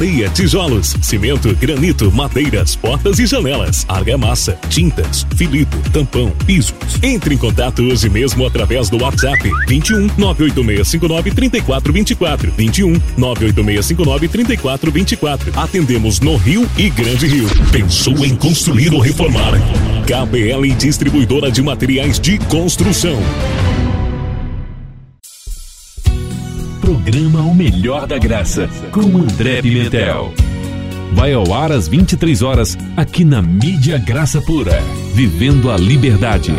areia, tijolos, cimento, granito, madeiras, portas e janelas, argamassa, tintas, filito, tampão, pisos. Entre em contato hoje mesmo através do WhatsApp 21 98659 3424 21 98659 3424. Atendemos no Rio e Grande Rio. Pensou em construir ou reformar? KBL Distribuidora de Materiais de Construção. Programa O Melhor da Graça, com André Pimentel. Vai ao ar às 23 horas, aqui na Mídia Graça Pura. Vivendo a Liberdade.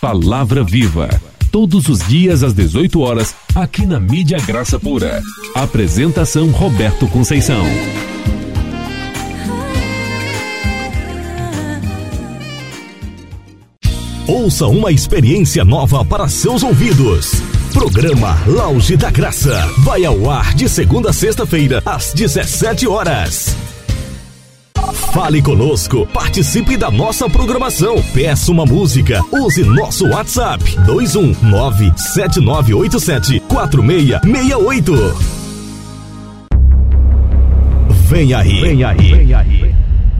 Palavra Viva. Todos os dias às 18 horas, aqui na Mídia Graça Pura. Apresentação Roberto Conceição. Ouça uma experiência nova para seus ouvidos. Programa Lounge da Graça vai ao ar de segunda a sexta-feira às 17 horas. Fale conosco, participe da nossa programação, peça uma música, use nosso WhatsApp 21979874668. Vem aí, vem aí, vem aí.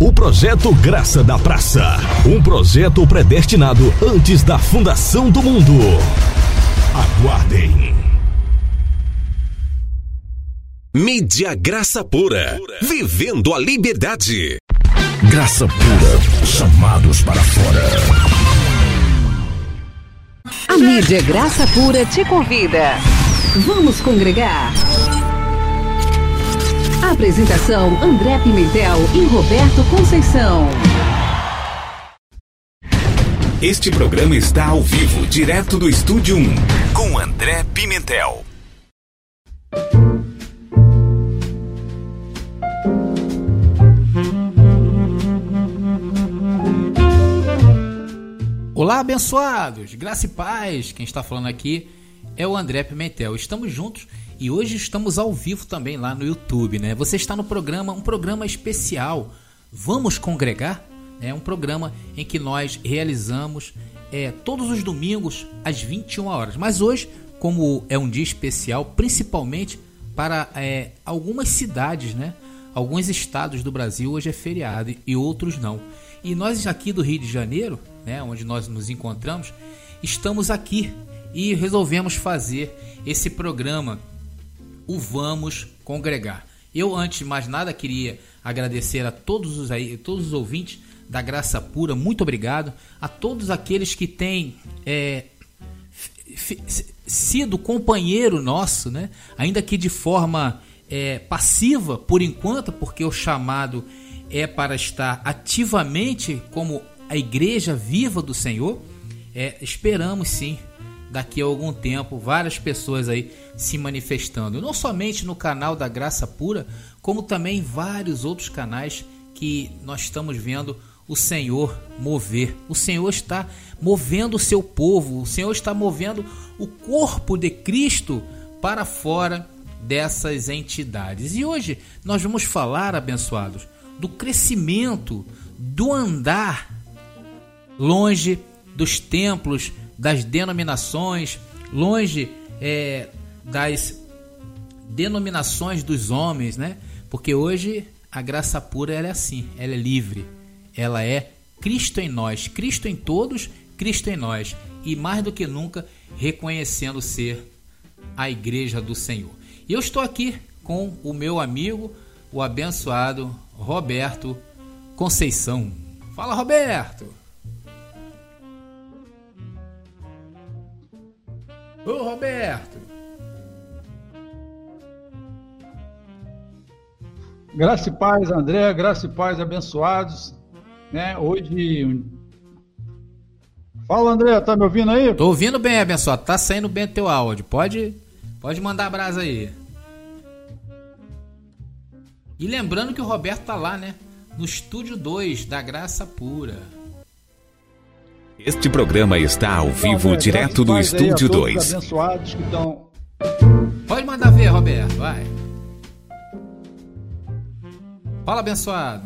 O projeto Graça da Praça, um projeto predestinado antes da fundação do mundo. Aguardem. Mídia Graça Pura, vivendo a liberdade. Graça pura, chamados para fora. A mídia Graça Pura te convida. Vamos congregar? Apresentação André Pimentel e Roberto Conceição. Este programa está ao vivo, direto do Estúdio 1, com André Pimentel. Olá, abençoados! Graça e paz! Quem está falando aqui é o André Pimentel. Estamos juntos e hoje estamos ao vivo também lá no YouTube, né? Você está no programa, um programa especial. Vamos congregar? É um programa em que nós realizamos é, todos os domingos às 21 horas. Mas hoje, como é um dia especial, principalmente para é, algumas cidades, né? Alguns estados do Brasil hoje é feriado e outros não. E nós aqui do Rio de Janeiro, né, onde nós nos encontramos, estamos aqui e resolvemos fazer esse programa, o Vamos Congregar. Eu, antes de mais nada, queria agradecer a todos os, aí, todos os ouvintes da Graça Pura, muito obrigado. A todos aqueles que têm é, sido companheiro nosso, né? ainda que de forma é, passiva por enquanto, porque o chamado é para estar ativamente como a igreja viva do Senhor, é, esperamos sim daqui a algum tempo várias pessoas aí se manifestando, não somente no canal da Graça Pura, como também em vários outros canais que nós estamos vendo o Senhor mover. O Senhor está movendo o seu povo, o Senhor está movendo o corpo de Cristo para fora dessas entidades. E hoje nós vamos falar, abençoados, do crescimento, do andar longe dos templos, das denominações, longe é, das denominações dos homens, né? Porque hoje a graça pura é assim, ela é livre, ela é Cristo em nós, Cristo em todos, Cristo em nós e mais do que nunca reconhecendo ser a igreja do Senhor. E eu estou aqui com o meu amigo, o abençoado Roberto Conceição. Fala, Roberto! Ô, Roberto! Graça e paz, André, graça e paz, abençoados. Né? Hoje. Fala, André, tá me ouvindo aí? Tô ouvindo bem, abençoado. Tá saindo bem teu áudio. Pode, pode mandar brasa aí. E lembrando que o Roberto tá lá, né? No estúdio 2 da Graça Pura. Este programa está ao vivo, então, direto do estúdio 2. Abençoados que estão. Pode mandar ver, Roberto, vai. Fala, abençoado.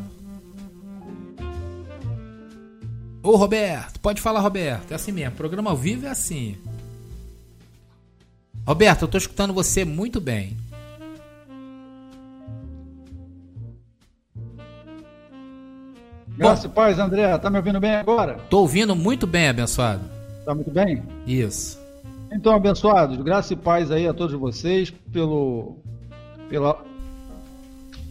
Ô, Roberto, pode falar, Roberto. É assim mesmo. Programa ao vivo é assim. Roberto, eu estou escutando você muito bem. Graça e paz, André. Tá me ouvindo bem agora? Tô ouvindo muito bem, abençoado. Tá muito bem? Isso. Então, abençoados, graça e paz aí a todos vocês pelo, pela,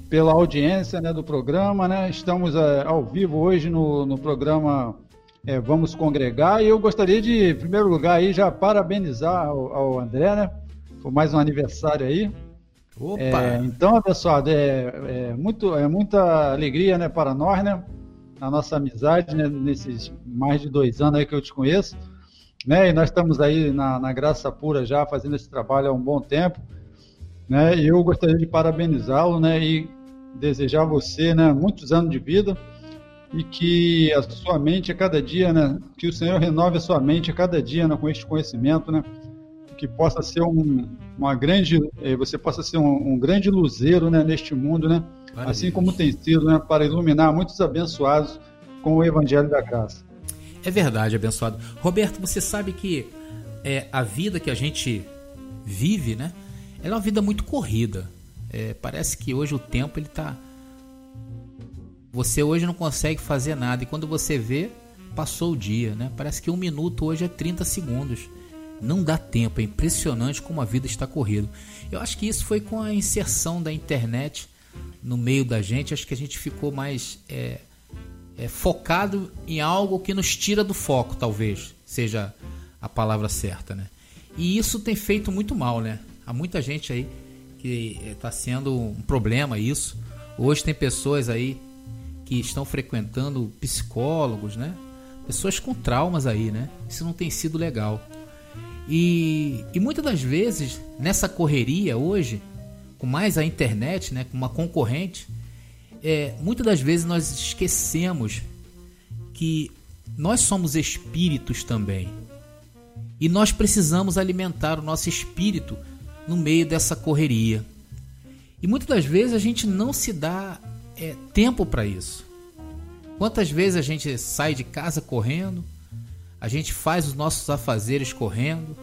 pela audiência né, do programa. Né? Estamos é, ao vivo hoje no, no programa é, Vamos Congregar e eu gostaria de, em primeiro lugar, aí, já parabenizar ao, ao André né, por mais um aniversário aí. Opa! É, então, abençoado, é, é, muito, é muita alegria né, para nós, né? A nossa amizade, né, nesses mais de dois anos aí que eu te conheço. Né, e nós estamos aí na, na graça pura já fazendo esse trabalho há um bom tempo. Né, e eu gostaria de parabenizá-lo né, e desejar a você né, muitos anos de vida e que a sua mente a cada dia, né, que o Senhor renove a sua mente a cada dia né, com este conhecimento, né, que possa ser um, uma grande, eh, você possa ser um, um grande luzeiro né, neste mundo, né, Maravilha. assim como tem sido, né, para iluminar muitos abençoados com o Evangelho da Graça. É verdade, abençoado. Roberto, você sabe que é, a vida que a gente vive, né, ela é uma vida muito corrida. É, parece que hoje o tempo ele está você hoje não consegue fazer nada e quando você vê, passou o dia, né? Parece que um minuto hoje é 30 segundos. Não dá tempo, é impressionante como a vida está corrida. Eu acho que isso foi com a inserção da internet no meio da gente. Acho que a gente ficou mais é, é, focado em algo que nos tira do foco, talvez seja a palavra certa, né? E isso tem feito muito mal, né? Há muita gente aí que está sendo um problema isso. Hoje tem pessoas aí que estão frequentando psicólogos, né? Pessoas com traumas aí, né? Isso não tem sido legal. E, e muitas das vezes, nessa correria hoje, com mais a internet, né? Com uma concorrente, é, muitas das vezes nós esquecemos que nós somos espíritos também. E nós precisamos alimentar o nosso espírito no meio dessa correria. E muitas das vezes a gente não se dá é, tempo para isso. Quantas vezes a gente sai de casa correndo, a gente faz os nossos afazeres correndo,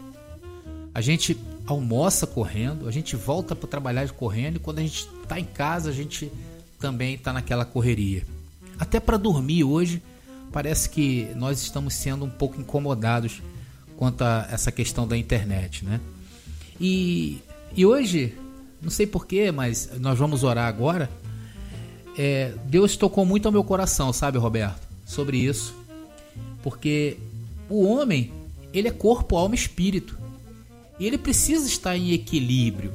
a gente almoça correndo, a gente volta para trabalhar correndo e quando a gente está em casa a gente também está naquela correria. Até para dormir hoje parece que nós estamos sendo um pouco incomodados quanto a essa questão da internet, né? E, e hoje, não sei porquê, mas nós vamos orar agora é, Deus tocou muito ao meu coração, sabe, Roberto, sobre isso. Porque o homem, ele é corpo, alma e espírito. E ele precisa estar em equilíbrio.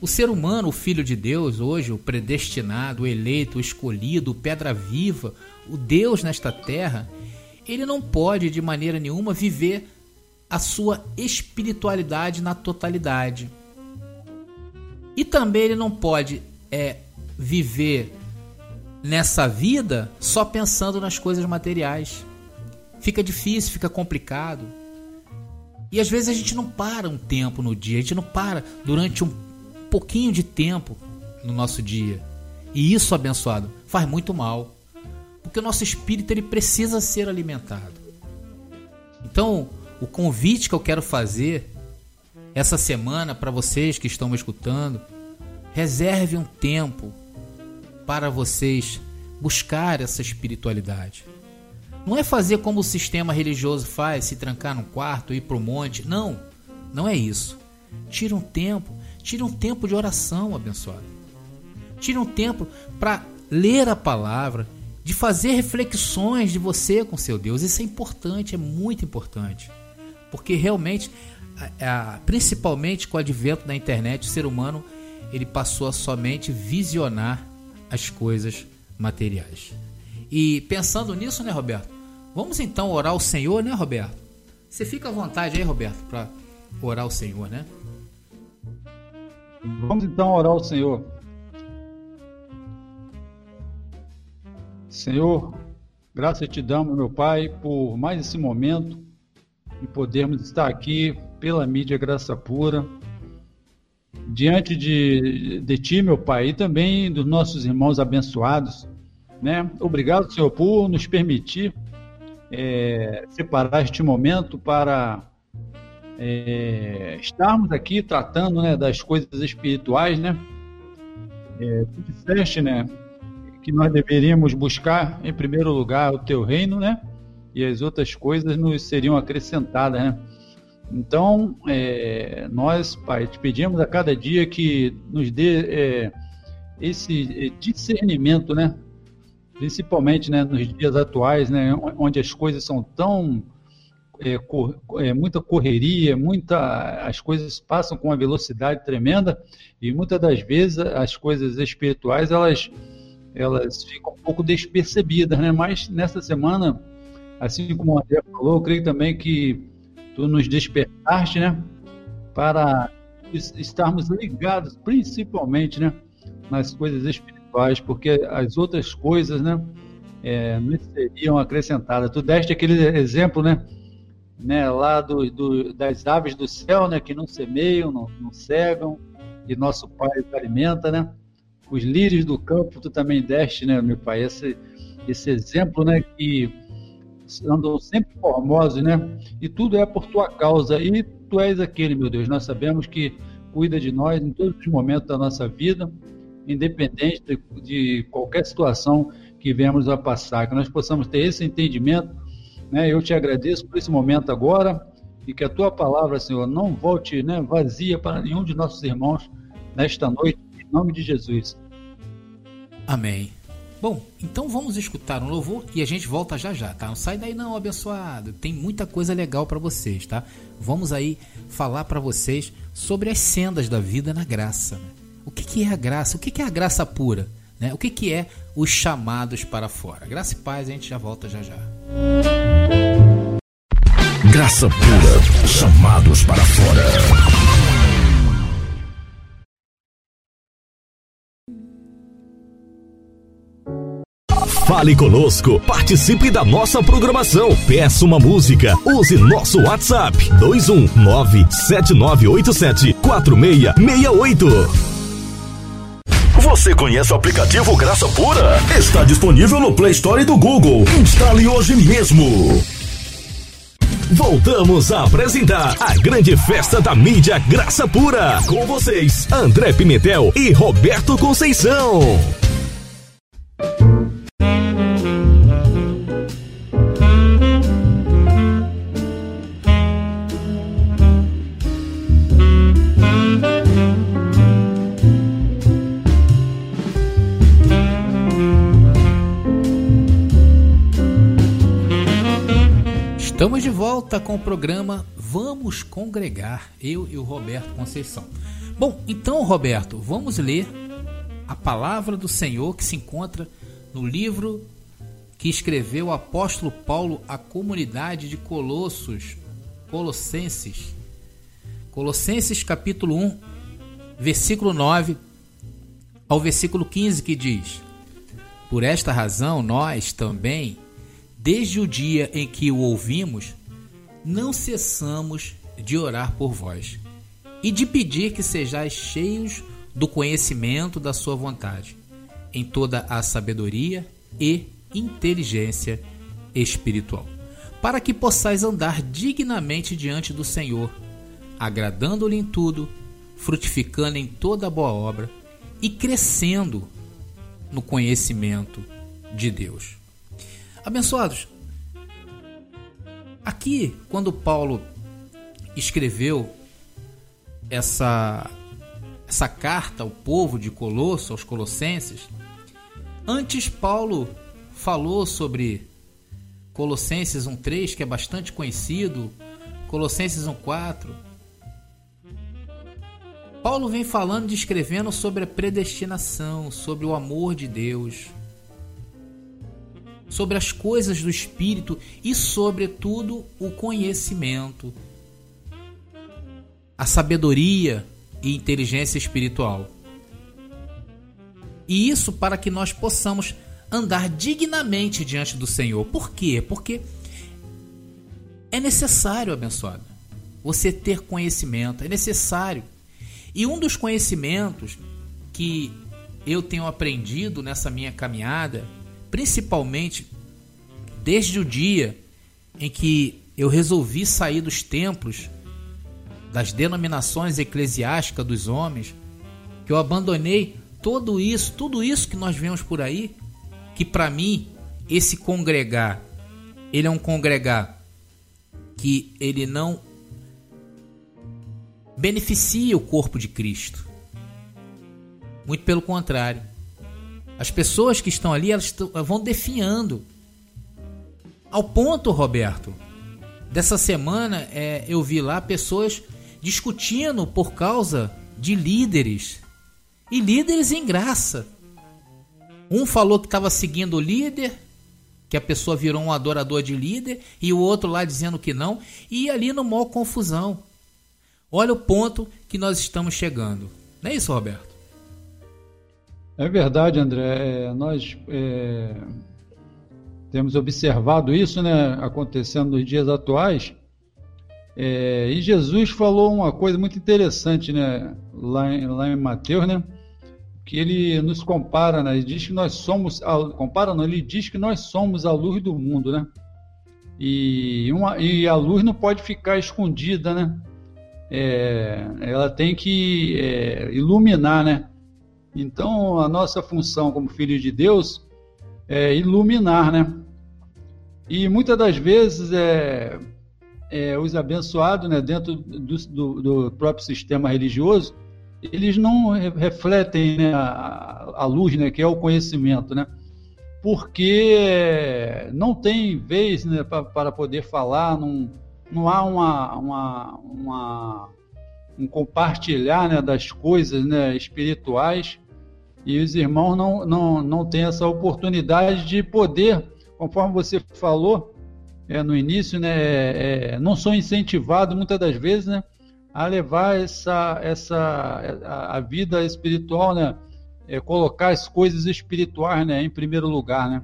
O ser humano, o filho de Deus, hoje, o predestinado, o eleito, o escolhido, o pedra viva, o Deus nesta terra, ele não pode de maneira nenhuma viver a sua espiritualidade na totalidade. E também ele não pode é, viver nessa vida só pensando nas coisas materiais. Fica difícil, fica complicado. E às vezes a gente não para um tempo no dia, a gente não para durante um pouquinho de tempo no nosso dia. E isso, abençoado, faz muito mal. Porque o nosso espírito ele precisa ser alimentado. Então, o convite que eu quero fazer essa semana para vocês que estão me escutando, reserve um tempo para vocês buscar essa espiritualidade. Não é fazer como o sistema religioso faz, se trancar num quarto, ir para o monte. Não, não é isso. Tira um tempo, tira um tempo de oração, abençoado. Tira um tempo para ler a palavra, de fazer reflexões de você com seu Deus. Isso é importante, é muito importante. Porque realmente, principalmente com o advento da internet, o ser humano ele passou a somente visionar as coisas materiais. E pensando nisso, né, Roberto? Vamos então orar ao Senhor, né, Roberto? Você fica à vontade aí, Roberto, para orar ao Senhor, né? Vamos então orar ao Senhor. Senhor, graças te damos, meu Pai, por mais esse momento e podermos estar aqui pela mídia Graça Pura diante de, de ti, meu Pai, e também dos nossos irmãos abençoados. Né? Obrigado, Senhor, por nos permitir é, separar este momento para é, estarmos aqui tratando né, das coisas espirituais, né? É, tu disseste, né, que nós deveríamos buscar em primeiro lugar o teu reino, né? E as outras coisas nos seriam acrescentadas, né? Então, é, nós, Pai, te pedimos a cada dia que nos dê é, esse discernimento, né? Principalmente né, nos dias atuais, né, onde as coisas são tão é, cor, é, muita correria, muita, as coisas passam com uma velocidade tremenda e muitas das vezes as coisas espirituais elas elas ficam um pouco despercebidas, né? Mas nessa semana, assim como o André falou, eu creio também que tu nos despertaste, né? Para estarmos ligados, principalmente, né? Nas coisas espirituais, porque as outras coisas, né? É, seriam acrescentadas. Tu deste aquele exemplo, né? né lá do, do, das aves do céu, né? Que não semeiam, não, não cegam, e nosso Pai os alimenta, né? os lírios do campo tu também deste, né, meu pai? Esse, esse exemplo, né, que andam sempre formosos, né? E tudo é por tua causa. E tu és aquele, meu Deus. Nós sabemos que cuida de nós em todos os momentos da nossa vida, independente de, de qualquer situação que venhamos a passar. Que nós possamos ter esse entendimento. Né? Eu te agradeço por esse momento agora e que a tua palavra, Senhor, não volte né, vazia para nenhum de nossos irmãos nesta noite em nome de Jesus. Amém. Bom, então vamos escutar um louvor e a gente volta já já, tá? Não sai daí não, abençoado. Tem muita coisa legal para vocês, tá? Vamos aí falar para vocês sobre as sendas da vida na graça. Né? O que, que é a graça? O que, que é a graça pura? Né? O que, que é os chamados para fora? Graça e paz, a gente já volta já já. Graça pura, chamados para fora. Fale conosco, participe da nossa programação, peça uma música, use nosso WhatsApp 21979874668. Você conhece o aplicativo Graça Pura? Está disponível no Play Store do Google. Instale hoje mesmo. Voltamos a apresentar a grande festa da mídia Graça Pura. Com vocês, André Pimentel e Roberto Conceição. Volta com o programa Vamos Congregar, eu e o Roberto Conceição. Bom, então, Roberto, vamos ler a palavra do Senhor que se encontra no livro que escreveu o apóstolo Paulo à comunidade de Colossos, Colossenses. Colossenses capítulo 1, versículo 9 ao versículo 15 que diz: Por esta razão nós também Desde o dia em que o ouvimos, não cessamos de orar por vós e de pedir que sejais cheios do conhecimento da Sua vontade, em toda a sabedoria e inteligência espiritual, para que possais andar dignamente diante do Senhor, agradando-lhe em tudo, frutificando em toda boa obra e crescendo no conhecimento de Deus. Abençoados, aqui, quando Paulo escreveu essa, essa carta ao povo de Colosso, aos Colossenses, antes Paulo falou sobre Colossenses 1,3, que é bastante conhecido, Colossenses 1,4. Paulo vem falando, descrevendo sobre a predestinação, sobre o amor de Deus sobre as coisas do espírito e, sobretudo, o conhecimento, a sabedoria e inteligência espiritual. E isso para que nós possamos andar dignamente diante do Senhor. Por quê? Porque é necessário, abençoado, você ter conhecimento, é necessário. E um dos conhecimentos que eu tenho aprendido nessa minha caminhada principalmente desde o dia em que eu resolvi sair dos templos das denominações eclesiásticas dos homens, que eu abandonei tudo isso, tudo isso que nós vemos por aí, que para mim esse congregar, ele é um congregar que ele não beneficia o corpo de Cristo. Muito pelo contrário. As pessoas que estão ali, elas vão definhando. Ao ponto, Roberto, dessa semana é, eu vi lá pessoas discutindo por causa de líderes. E líderes em graça. Um falou que estava seguindo o líder, que a pessoa virou um adorador de líder, e o outro lá dizendo que não, e ali no maior confusão. Olha o ponto que nós estamos chegando. Não é isso, Roberto? É verdade, André. É, nós é, temos observado isso né, acontecendo nos dias atuais. É, e Jesus falou uma coisa muito interessante né, lá, em, lá em Mateus, né? que ele nos compara, né? Ele diz que nós somos, compara não, ele diz que nós somos a luz do mundo, né? E, uma, e a luz não pode ficar escondida, né? É, ela tem que é, iluminar, né? Então a nossa função como filhos de Deus é iluminar, né? E muitas das vezes é, é os abençoados, né, dentro do, do, do próprio sistema religioso, eles não refletem né, a, a, luz, né, que é o conhecimento, né? Porque não tem vez né, para poder falar, não, não há uma, uma, uma um compartilhar né, das coisas né, espirituais e os irmãos não, não, não têm essa oportunidade de poder, conforme você falou é, no início, né, é, não são incentivados muitas das vezes né, a levar essa, essa a, a vida espiritual, né? É, colocar as coisas espirituais né, em primeiro lugar, né?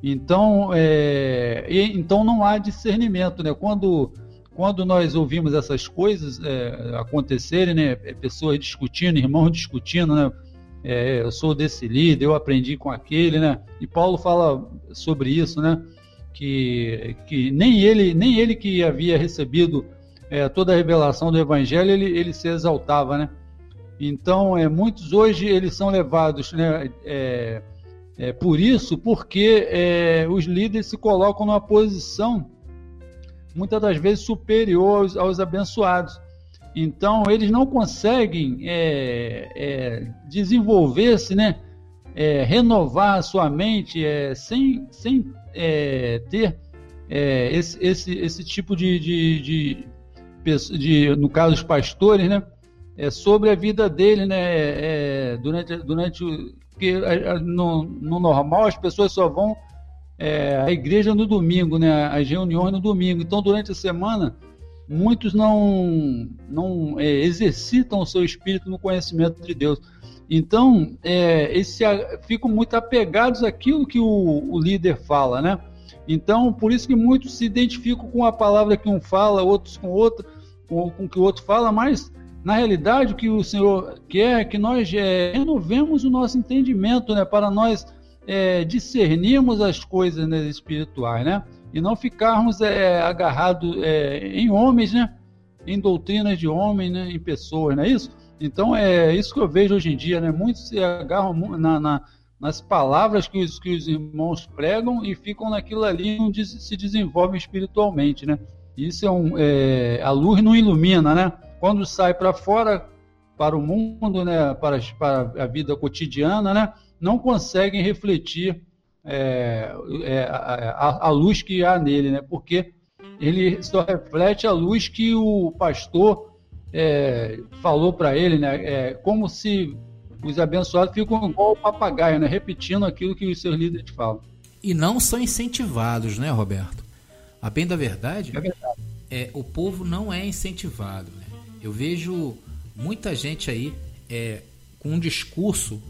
Então, é, e, então não há discernimento, né? Quando quando nós ouvimos essas coisas é, acontecerem, né? É, pessoas discutindo, irmãos discutindo, né? É, eu sou desse líder, eu aprendi com aquele, né? E Paulo fala sobre isso, né? Que, que nem ele nem ele que havia recebido é, toda a revelação do Evangelho, ele, ele se exaltava, né? Então, é, muitos hoje eles são levados, né? É, é, por isso, porque é, os líderes se colocam numa posição muitas das vezes superior aos, aos abençoados. Então, eles não conseguem é, é, desenvolver-se, né? renovar a sua mente sem, sem ter esse, esse, esse tipo de, de, de de, no caso, os pastores, né? É, sobre a vida dele, né? É, durante, durante porque no, no, normal as pessoas só vão é, à igreja no domingo, né? As reuniões no domingo. Então, durante a semana, muitos não, não é, exercitam o seu espírito no conhecimento de Deus. Então, é, esse, ficam muito apegados àquilo que o, o líder fala, né? Então, por isso que muitos se identificam com a palavra que um fala, outros com outra, com, com que o outro fala, mas na realidade o que o Senhor quer é que nós é, renovemos o nosso entendimento, né, para nós é, discernirmos as coisas né, espirituais, né, e não ficarmos é, agarrados é, em homens, né, em doutrinas de homens, né, em pessoas, não é isso? Então é isso que eu vejo hoje em dia, né, muitos se agarram na, na nas palavras que os, que os irmãos pregam e ficam naquilo ali onde se desenvolvem espiritualmente, né? Isso é um, é, a luz não ilumina, né? Quando sai para fora, para o mundo, né? Para, para a vida cotidiana, né? Não conseguem refletir é, é, a, a, luz que há nele, né? Porque ele só reflete a luz que o pastor é, falou para ele, né? É, como se os abençoados ficam igual o papagaio, né? repetindo aquilo que os seus líderes falam. E não são incentivados, né, Roberto? A bem da verdade, é, verdade. é o povo não é incentivado. Né? Eu vejo muita gente aí é, com um discurso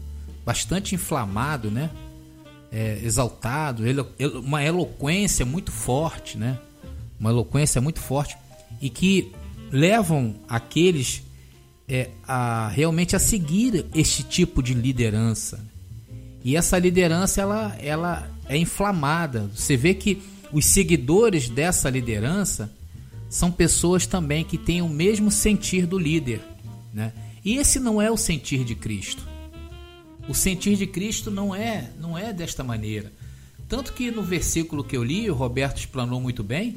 bastante inflamado, né? É, exaltado, uma eloquência muito forte, né? Uma eloquência muito forte e que levam aqueles é, a realmente a seguir este tipo de liderança. E essa liderança ela, ela é inflamada. Você vê que os seguidores dessa liderança são pessoas também que têm o mesmo sentir do líder, né? E esse não é o sentir de Cristo. O sentir de Cristo não é, não é desta maneira. Tanto que no versículo que eu li, o Roberto explanou muito bem,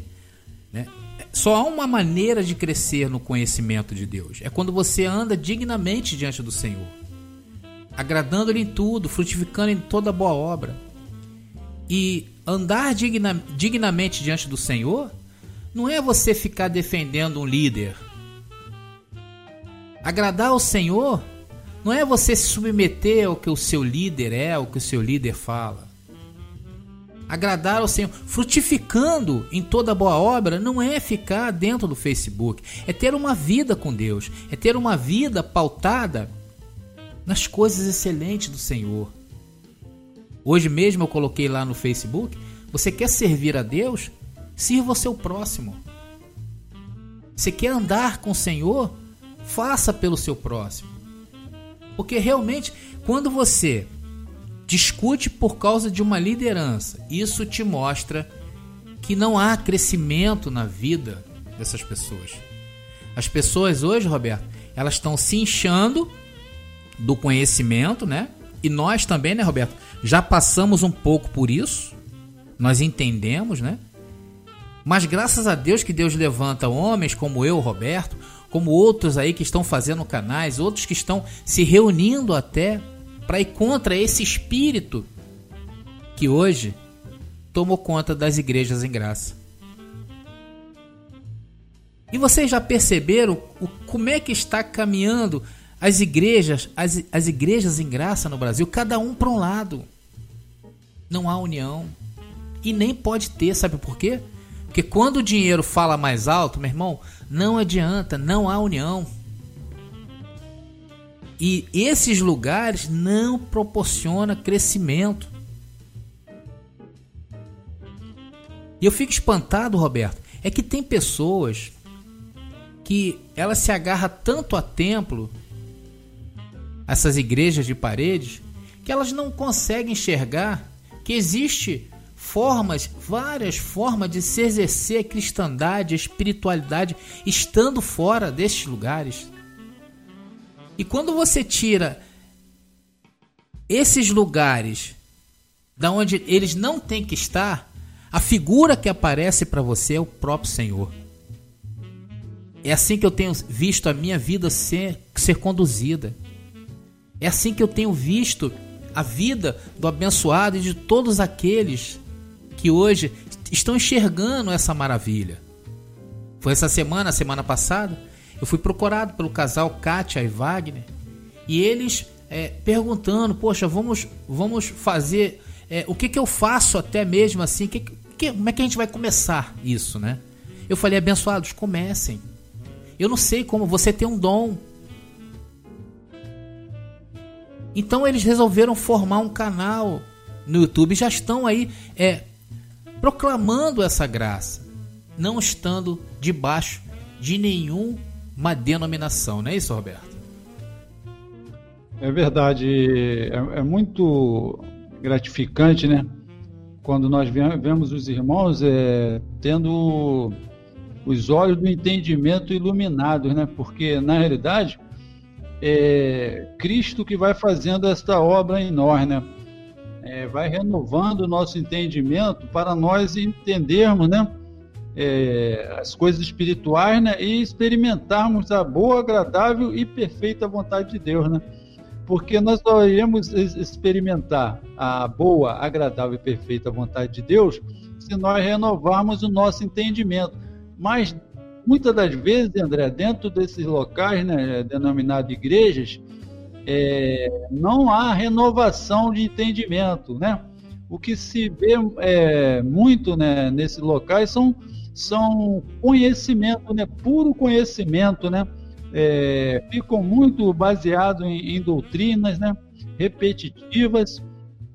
né? Só há uma maneira de crescer no conhecimento de Deus. É quando você anda dignamente diante do Senhor, agradando-lhe em tudo, frutificando em toda boa obra. E andar digna, dignamente diante do Senhor não é você ficar defendendo um líder. Agradar ao Senhor não é você se submeter ao que o seu líder é, ao que o seu líder fala. Agradar ao Senhor, frutificando em toda boa obra, não é ficar dentro do Facebook, é ter uma vida com Deus, é ter uma vida pautada nas coisas excelentes do Senhor. Hoje mesmo eu coloquei lá no Facebook: você quer servir a Deus? Sirva o seu próximo. Você quer andar com o Senhor? Faça pelo seu próximo. Porque realmente, quando você discute por causa de uma liderança, isso te mostra que não há crescimento na vida dessas pessoas. As pessoas hoje, Roberto, elas estão se inchando do conhecimento, né? E nós também, né, Roberto? Já passamos um pouco por isso. Nós entendemos, né? Mas graças a Deus que Deus levanta homens como eu, Roberto, como outros aí que estão fazendo canais, outros que estão se reunindo até para ir contra esse espírito que hoje tomou conta das igrejas em graça. E vocês já perceberam o, como é que está caminhando as igrejas, as, as igrejas em graça no Brasil, cada um para um lado. Não há união. E nem pode ter, sabe por quê? Porque quando o dinheiro fala mais alto, meu irmão, não adianta, não há união. E esses lugares não proporcionam crescimento. E eu fico espantado, Roberto, é que tem pessoas que ela se agarra tanto a templo, essas igrejas de paredes, que elas não conseguem enxergar que existe formas, várias formas de se exercer a cristandade, a espiritualidade, estando fora destes lugares. E quando você tira esses lugares da onde eles não têm que estar, a figura que aparece para você é o próprio Senhor. É assim que eu tenho visto a minha vida ser, ser conduzida. É assim que eu tenho visto a vida do abençoado e de todos aqueles que hoje estão enxergando essa maravilha. Foi essa semana, semana passada, eu fui procurado pelo casal Kátia e Wagner e eles é, perguntando: Poxa, vamos, vamos fazer. É, o que, que eu faço até mesmo assim? Que, que, como é que a gente vai começar isso, né? Eu falei: Abençoados, comecem. Eu não sei como você tem um dom. Então eles resolveram formar um canal no YouTube, já estão aí é, proclamando essa graça, não estando debaixo de nenhuma denominação, não é isso, Roberto? É verdade, é, é muito gratificante, né? Quando nós vemos os irmãos é, tendo os olhos do entendimento iluminados, né? Porque na realidade é Cristo que vai fazendo esta obra em nós, né? É, vai renovando o nosso entendimento para nós entendermos né, é, as coisas espirituais né, e experimentarmos a boa, agradável e perfeita vontade de Deus. Né? Porque nós só iremos experimentar a boa, agradável e perfeita vontade de Deus se nós renovarmos o nosso entendimento. Mas muitas das vezes, André, dentro desses locais né, denominados igrejas, é, não há renovação de entendimento, né? O que se vê é, muito né, nesses locais são, são conhecimento, né, puro conhecimento, né? É, ficam muito baseados em, em, doutrinas, né, repetitivas,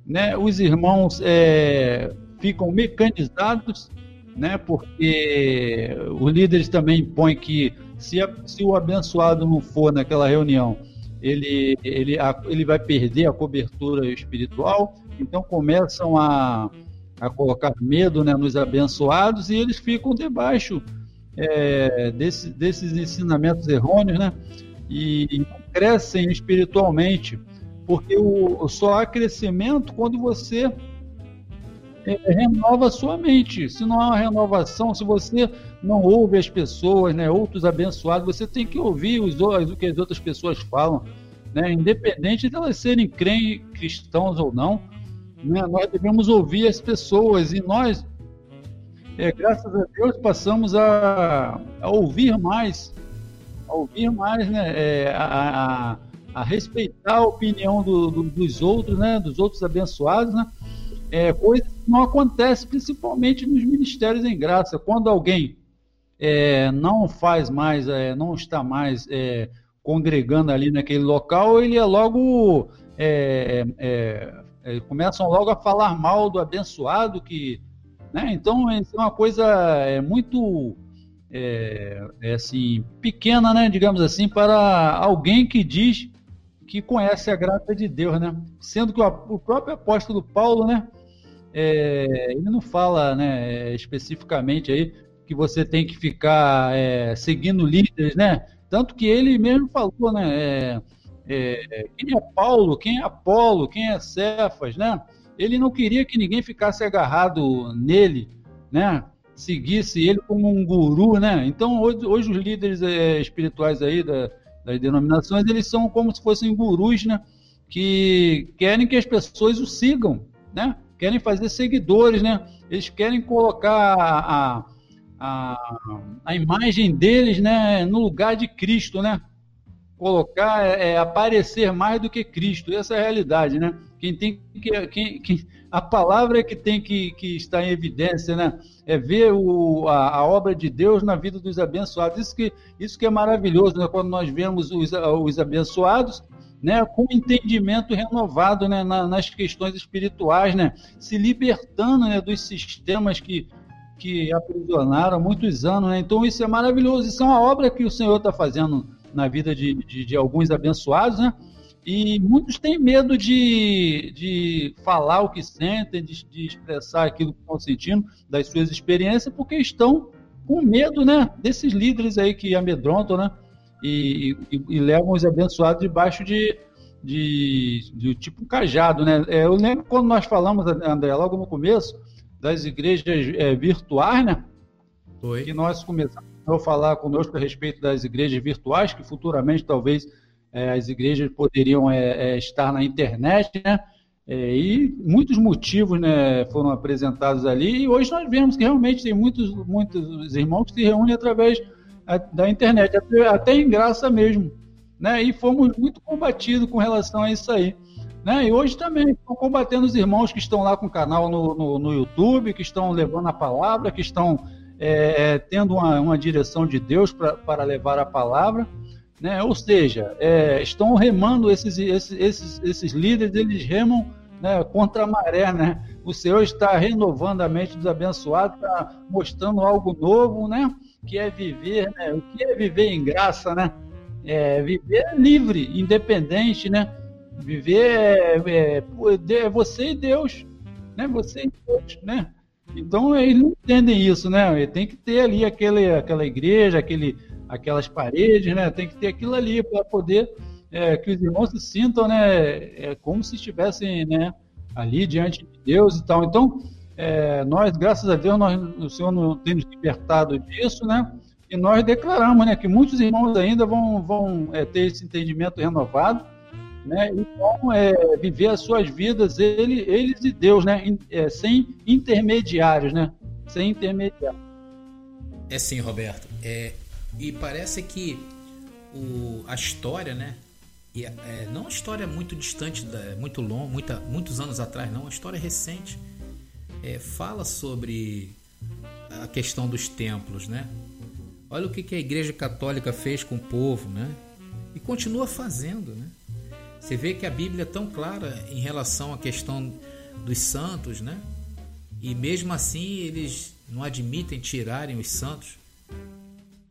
né? Os irmãos é, ficam mecanizados, né? Porque os líderes também impõem que se, se o abençoado não for naquela reunião ele, ele, a, ele vai perder a cobertura espiritual, então começam a, a colocar medo né, nos abençoados e eles ficam debaixo é, desse, desses ensinamentos errôneos, né? E, e crescem espiritualmente, porque o, só há crescimento quando você renova a sua mente. Se não há uma renovação, se você não ouve as pessoas, né, outros abençoados, você tem que ouvir os, o que as outras pessoas falam, né, independente de elas serem cristãos ou não. Né, nós devemos ouvir as pessoas e nós, é, graças a Deus, passamos a, a ouvir mais, a ouvir mais, né, é, a, a, a, respeitar a opinião do, do, dos outros, né, dos outros abençoados, né, é, coisa que não acontece principalmente nos ministérios em graça. Quando alguém é, não faz mais, é, não está mais é, congregando ali naquele local, ele é logo. É, é, começam logo a falar mal do abençoado que. Né? Então, é uma coisa é, muito. É, assim, pequena, né, digamos assim, para alguém que diz que conhece a graça de Deus, né? Sendo que o, o próprio apóstolo Paulo, né, é, ele não fala né, especificamente aí que você tem que ficar é, seguindo líderes, né? Tanto que ele mesmo falou, né? É, é, quem é Paulo, quem é Apolo, quem é Cefas, né? Ele não queria que ninguém ficasse agarrado nele, né? Seguisse ele como um guru, né? Então hoje, hoje os líderes é, espirituais aí da, das denominações eles são como se fossem gurus, né? Que querem que as pessoas o sigam, né? Querem fazer seguidores, né? Eles querem colocar a, a, a imagem deles, né, no lugar de Cristo, né? Colocar, é, é, aparecer mais do que Cristo. Essa é a realidade, né? Quem tem que, quem, quem, a palavra é que tem que, que estar em evidência, né? É ver o, a, a, obra de Deus na vida dos abençoados. Isso que, isso que é maravilhoso, né? Quando nós vemos os, os abençoados né, com entendimento renovado né, na, nas questões espirituais, né, se libertando né, dos sistemas que, que aprisionaram há muitos anos. Né? Então, isso é maravilhoso. Isso é uma obra que o Senhor está fazendo na vida de, de, de, alguns abençoados, né? E muitos têm medo de, de falar o que sentem, de, de expressar aquilo que estão sentindo, das suas experiências, porque estão com medo, né? Desses líderes aí que amedrontam, né? E, e, e levam os abençoados debaixo de, de, de tipo cajado, né? É, eu lembro quando nós falamos, André, logo no começo, das igrejas é, virtuais, né? Foi. Que nós começamos a falar conosco a respeito das igrejas virtuais, que futuramente talvez é, as igrejas poderiam é, é estar na internet, né? É, e muitos motivos né, foram apresentados ali, e hoje nós vemos que realmente tem muitos, muitos irmãos que se reúnem através da internet, até, até em graça mesmo. Né? E fomos muito combatidos com relação a isso aí. Né? E hoje também estão combatendo os irmãos que estão lá com o canal no, no, no YouTube, que estão levando a palavra, que estão é, é tendo uma, uma, direção de Deus para levar a palavra. Né? Ou seja, é, estão remando esses, esses, esses, esses líderes, eles remam né, contra a maré. Né? O Senhor está renovando a mente dos abençoados, está mostrando algo novo, né? Que é viver, né? O que é viver em graça, né? É viver livre, independente, né? Viver é, é, é você e Deus, né? Você e Deus, né? Então eles não entendem isso, né? Tem que ter ali aquele, aquela igreja, aquele, aquelas paredes, né? Tem que ter aquilo ali para poder é, que os irmãos se sintam, né? É, como se estivessem, né? Ali diante de Deus e tal. Então é, nós, graças a Deus, nós, o Senhor tem nos libertado disso, né? E nós declaramos, né, que muitos irmãos ainda vão, vão é, ter esse entendimento renovado, né? E vão é, viver as suas vidas ele, eles e Deus, né? É, sem intermediários, né? Sem intermediários. É sim, Roberto. É, e parece que o, a história, né? E, é, não uma história muito distante, da, muito longa, muita, muitos anos atrás, não, uma história recente é, fala sobre a questão dos templos, né? Olha o que, que a Igreja Católica fez com o povo, né? E continua fazendo, né? Você vê que a Bíblia é tão clara em relação à questão dos santos, né? E mesmo assim eles não admitem tirarem os santos.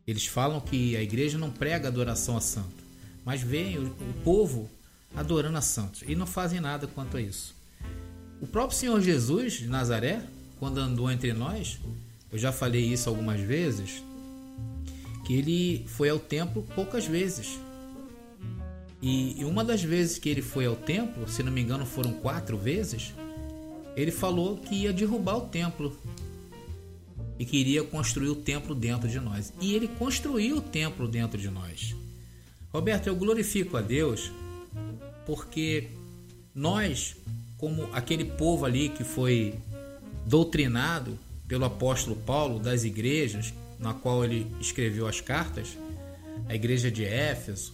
Eles falam que a igreja não prega adoração a santo, mas veem o, o povo adorando a santos e não fazem nada quanto a isso. O próprio Senhor Jesus de Nazaré, quando andou entre nós, eu já falei isso algumas vezes, que ele foi ao templo poucas vezes. E, uma das vezes que ele foi ao templo, se não me engano foram quatro vezes, ele falou que ia derrubar o templo e queria construir o templo dentro de nós. E ele construiu o templo dentro de nós. Roberto, eu glorifico a Deus porque nós, como aquele povo ali que foi doutrinado pelo apóstolo Paulo das igrejas na qual ele escreveu as cartas, a igreja de Éfeso,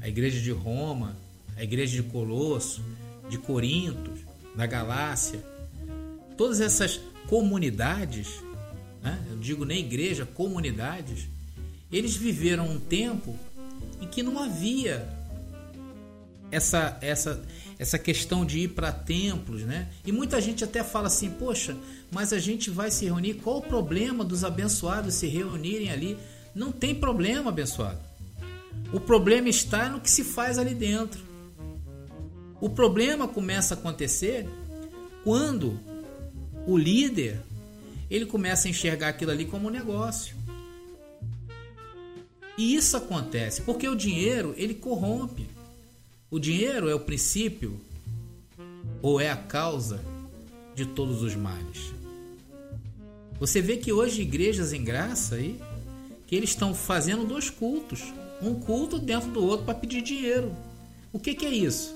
a igreja de Roma, a igreja de Colosso, de Corinto, da Galácia, todas essas comunidades, né? eu digo nem igreja, comunidades, eles viveram um tempo em que não havia essa essa essa questão de ir para templos, né? E muita gente até fala assim: "Poxa, mas a gente vai se reunir, qual o problema dos abençoados se reunirem ali?" Não tem problema, abençoado. O problema está no que se faz ali dentro. O problema começa a acontecer quando o líder ele começa a enxergar aquilo ali como um negócio. E isso acontece porque o dinheiro ele corrompe. O dinheiro é o princípio ou é a causa de todos os males. Você vê que hoje igrejas em graça aí que eles estão fazendo dois cultos, um culto dentro do outro para pedir dinheiro. O que, que é isso?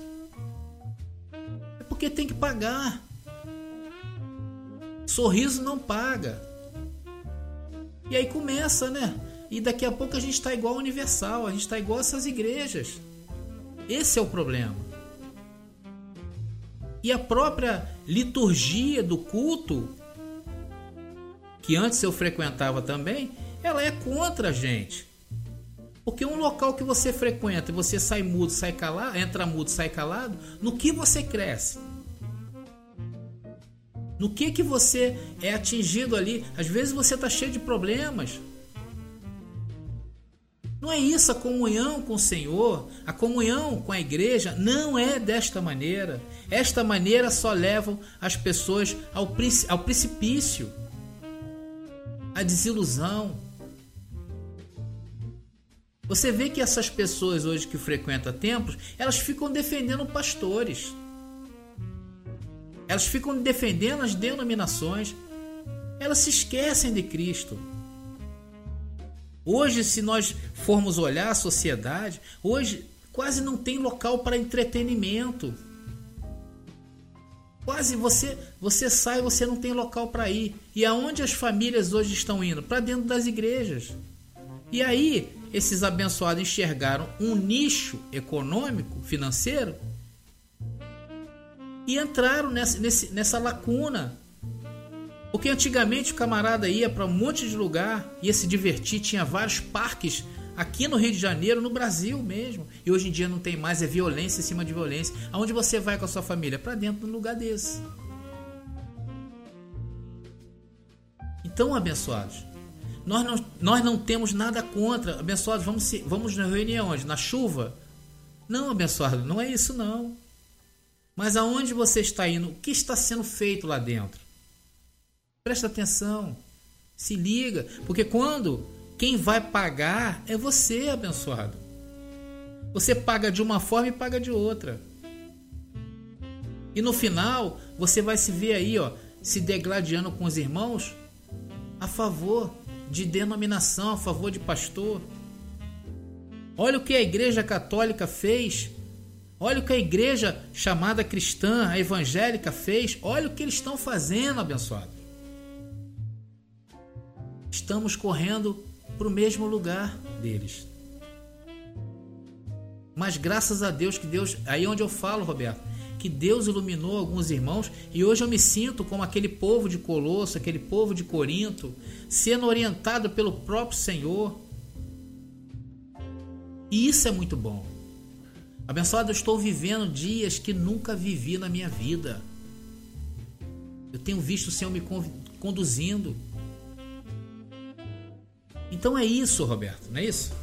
É porque tem que pagar. Sorriso não paga. E aí começa, né? E daqui a pouco a gente está igual ao Universal, a gente está igual a essas igrejas. Esse é o problema. E a própria liturgia do culto, que antes eu frequentava também, ela é contra a gente. Porque um local que você frequenta e você sai mudo, sai calado, entra mudo, sai calado, no que você cresce? No que que você é atingido ali? Às vezes você está cheio de problemas. Não é isso a comunhão com o Senhor, a comunhão com a igreja não é desta maneira. Esta maneira só leva as pessoas ao, ao precipício, à desilusão. Você vê que essas pessoas hoje que frequentam templos, elas ficam defendendo pastores. Elas ficam defendendo as denominações. Elas se esquecem de Cristo. Hoje, se nós formos olhar a sociedade, hoje quase não tem local para entretenimento. Quase você você sai, você não tem local para ir. E aonde as famílias hoje estão indo? Para dentro das igrejas. E aí, esses abençoados enxergaram um nicho econômico, financeiro, e entraram nessa, nessa lacuna porque antigamente o camarada ia para um monte de lugar, ia se divertir, tinha vários parques aqui no Rio de Janeiro, no Brasil mesmo. E hoje em dia não tem mais, é violência em cima de violência. Aonde você vai com a sua família? Para dentro de um lugar desse. Então, abençoados, nós não, nós não temos nada contra. Abençoados, vamos, se, vamos na reunião onde? Na chuva? Não, abençoado, não é isso não. Mas aonde você está indo? O que está sendo feito lá dentro? Presta atenção. Se liga. Porque quando quem vai pagar é você, abençoado. Você paga de uma forma e paga de outra. E no final, você vai se ver aí, ó, se degladiando com os irmãos a favor de denominação, a favor de pastor. Olha o que a Igreja Católica fez. Olha o que a igreja chamada cristã, a evangélica fez. Olha o que eles estão fazendo, abençoado estamos correndo para o mesmo lugar deles. Mas graças a Deus que Deus, aí onde eu falo, Roberto, que Deus iluminou alguns irmãos e hoje eu me sinto como aquele povo de Colosso, aquele povo de Corinto, sendo orientado pelo próprio Senhor. E isso é muito bom. Abençoado, eu estou vivendo dias que nunca vivi na minha vida. Eu tenho visto o Senhor me conduzindo. Então é isso, Roberto, não é isso?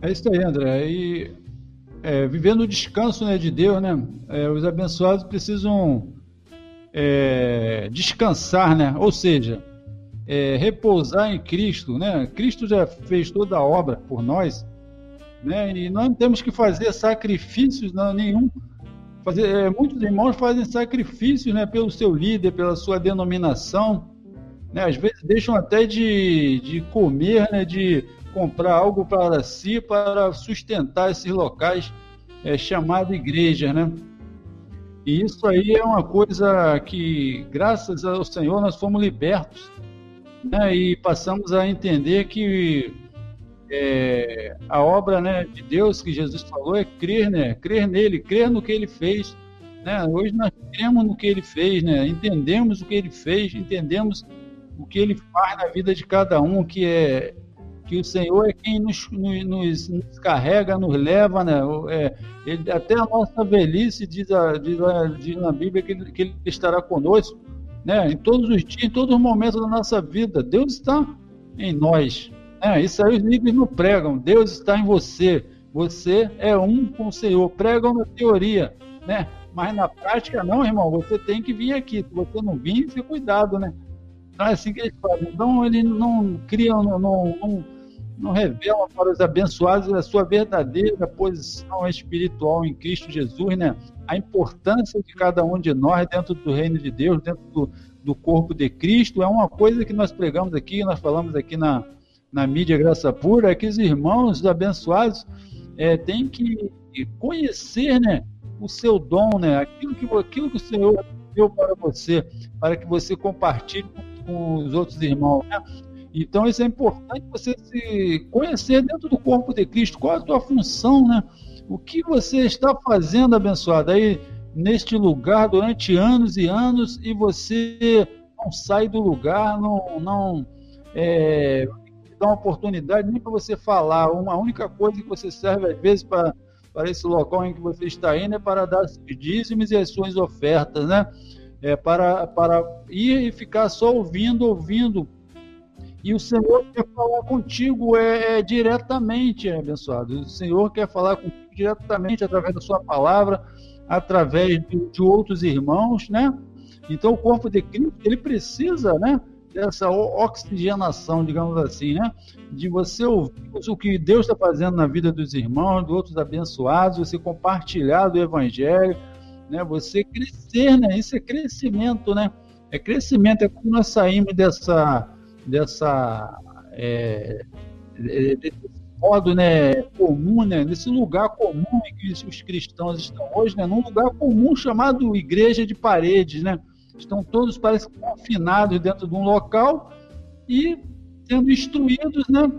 É isso aí, André. E é, vivendo o descanso né, de Deus, né? É, os abençoados precisam é, descansar, né? Ou seja, é, repousar em Cristo, né? Cristo já fez toda a obra por nós, né? E nós não temos que fazer sacrifícios não, nenhum. Fazer, é, muitos irmãos fazem sacrifícios, né? Pelo seu líder, pela sua denominação, né? Às vezes deixam até de, de comer, né? De comprar algo para si para sustentar esses locais é, chamados igrejas, né? E isso aí é uma coisa que, graças ao Senhor, nós fomos libertos né, e passamos a entender que é, a obra né, de Deus que Jesus falou é crer, né? Crer nele, crer no que ele fez. Né? Hoje nós cremos no que ele fez, né? Entendemos o que ele fez, entendemos o que ele faz na vida de cada um, que é que o Senhor é quem nos, nos, nos carrega, nos leva, né? É, ele, até a nossa velhice diz, a, diz, a, diz na Bíblia que ele, que ele estará conosco, né? Em todos os dias, em todos os momentos da nossa vida, Deus está em nós. Né? Isso aí os livros não pregam. Deus está em você. Você é um com o Senhor. Pregam na teoria, né? Mas na prática não, irmão. Você tem que vir aqui. Se você não vir, fica cuidado, né? Então é assim que eles fazem. Então eles não criam, não, não, não revelam para os abençoados a sua verdadeira posição espiritual em Cristo Jesus, né? A importância de cada um de nós dentro do reino de Deus, dentro do, do corpo de Cristo, é uma coisa que nós pregamos aqui, nós falamos aqui na, na mídia Graça Pura, é que os irmãos abençoados é, têm que conhecer, né? O seu dom, né? Aquilo que, aquilo que o Senhor deu para você, para que você compartilhe com os outros irmãos, né? Então, isso é importante você se conhecer dentro do corpo de Cristo. Qual é a tua função, né? O que você está fazendo, abençoado, aí neste lugar durante anos e anos e você não sai do lugar, não, não é, dá uma oportunidade nem para você falar. Uma única coisa que você serve às vezes para, para esse local em que você está indo é para dar os dízimos e as suas ofertas, né? É para, para ir e ficar só ouvindo, ouvindo e o Senhor quer falar contigo é, é diretamente, é, abençoado. O Senhor quer falar contigo diretamente através da sua palavra, através de, de, outros irmãos, né? Então o corpo de Cristo, ele precisa, né? Dessa oxigenação, digamos assim, né? De você ouvir o que Deus está fazendo na vida dos irmãos, de outros abençoados, você compartilhar do Evangelho, né? Você crescer, né? Isso é crescimento, né? É crescimento, é como nós saímos dessa dessa é, desse modo né, comum, né, nesse lugar comum em que os cristãos estão hoje, né, num lugar comum chamado igreja de paredes, né? Estão todos parece confinados dentro de um local e sendo instruídos, né,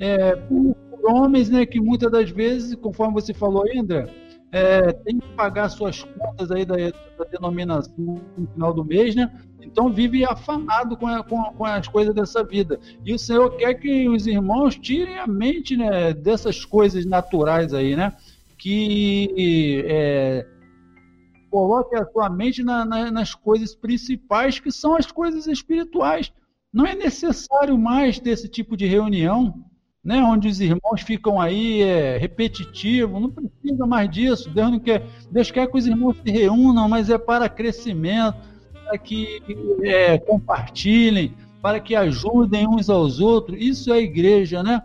é, por, por, homens, né, que muitas das vezes, conforme você falou, André, é, tem que pagar suas contas aí da, da denominação no final do mês, né? Então vive afamado com, a, com, com, as coisas dessa vida. E o Senhor quer que os irmãos tirem a mente né, dessas coisas naturais aí, né? Que é, coloque a sua mente na, na, nas coisas principais, que são as coisas espirituais. Não é necessário mais ter esse tipo de reunião, né, onde os irmãos ficam aí é, repetitivo, não precisa mais disso. Deus não quer, Deus quer que os irmãos se reúnam, mas é para crescimento para que é, compartilhem, para que ajudem uns aos outros. Isso é igreja, né?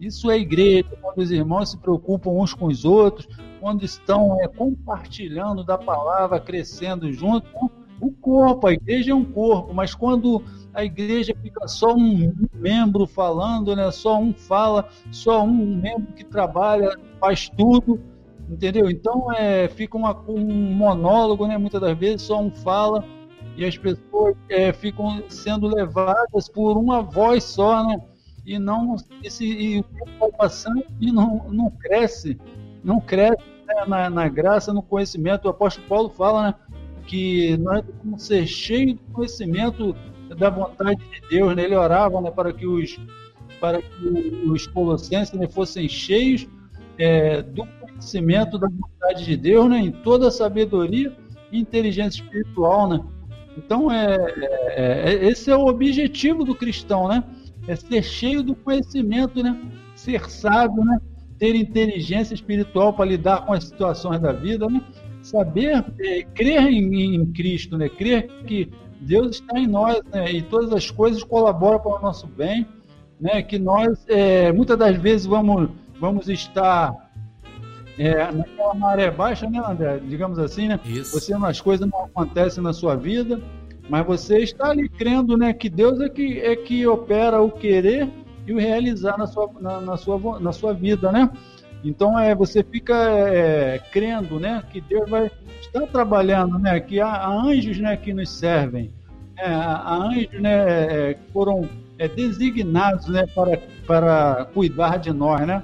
Isso é igreja, quando os irmãos se preocupam uns com os outros, quando estão é, compartilhando da palavra, crescendo junto. O corpo, a igreja é um corpo, mas quando a igreja fica só um membro falando, né? Só um fala, só um membro que trabalha, faz tudo, entendeu? Então é, fica uma, um monólogo, né? Muitas das vezes só um fala e as pessoas é, ficam sendo levadas por uma voz só, né? E não esse e o tempo vai passando e não, não cresce, não cresce né? na, na, graça, no conhecimento. O apóstolo Paulo fala, né? Que nós devemos ser cheios do conhecimento da vontade de Deus, né? Ele orava, né? Para que os para que os colossenses né, fossem cheios é, do conhecimento da vontade de Deus, né? Em toda a sabedoria e inteligência espiritual, né? Então, é, é, é, esse é o objetivo do cristão, né? É ser cheio do conhecimento, né? Ser sábio, né? Ter inteligência espiritual para lidar com as situações da vida, né? Saber é, crer em, em, Cristo, né? Crer que Deus está em nós, né? E todas as coisas colaboram para o nosso bem, né? Que nós, é, muitas das vezes, vamos, vamos estar é, naquela maré baixa, né, André? Digamos assim, né? Isso. Você, as coisas não acontecem na sua vida, mas você está ali crendo, né? Que Deus é que, é que opera o querer e o realizar na sua, na, na sua, na sua vida, né? Então é, você fica é, crendo, né, que Deus vai estar trabalhando, né, que há, há anjos, né, que nos servem, é, há anjos, né, é, que foram é, designados, né, para, para cuidar de nós, né.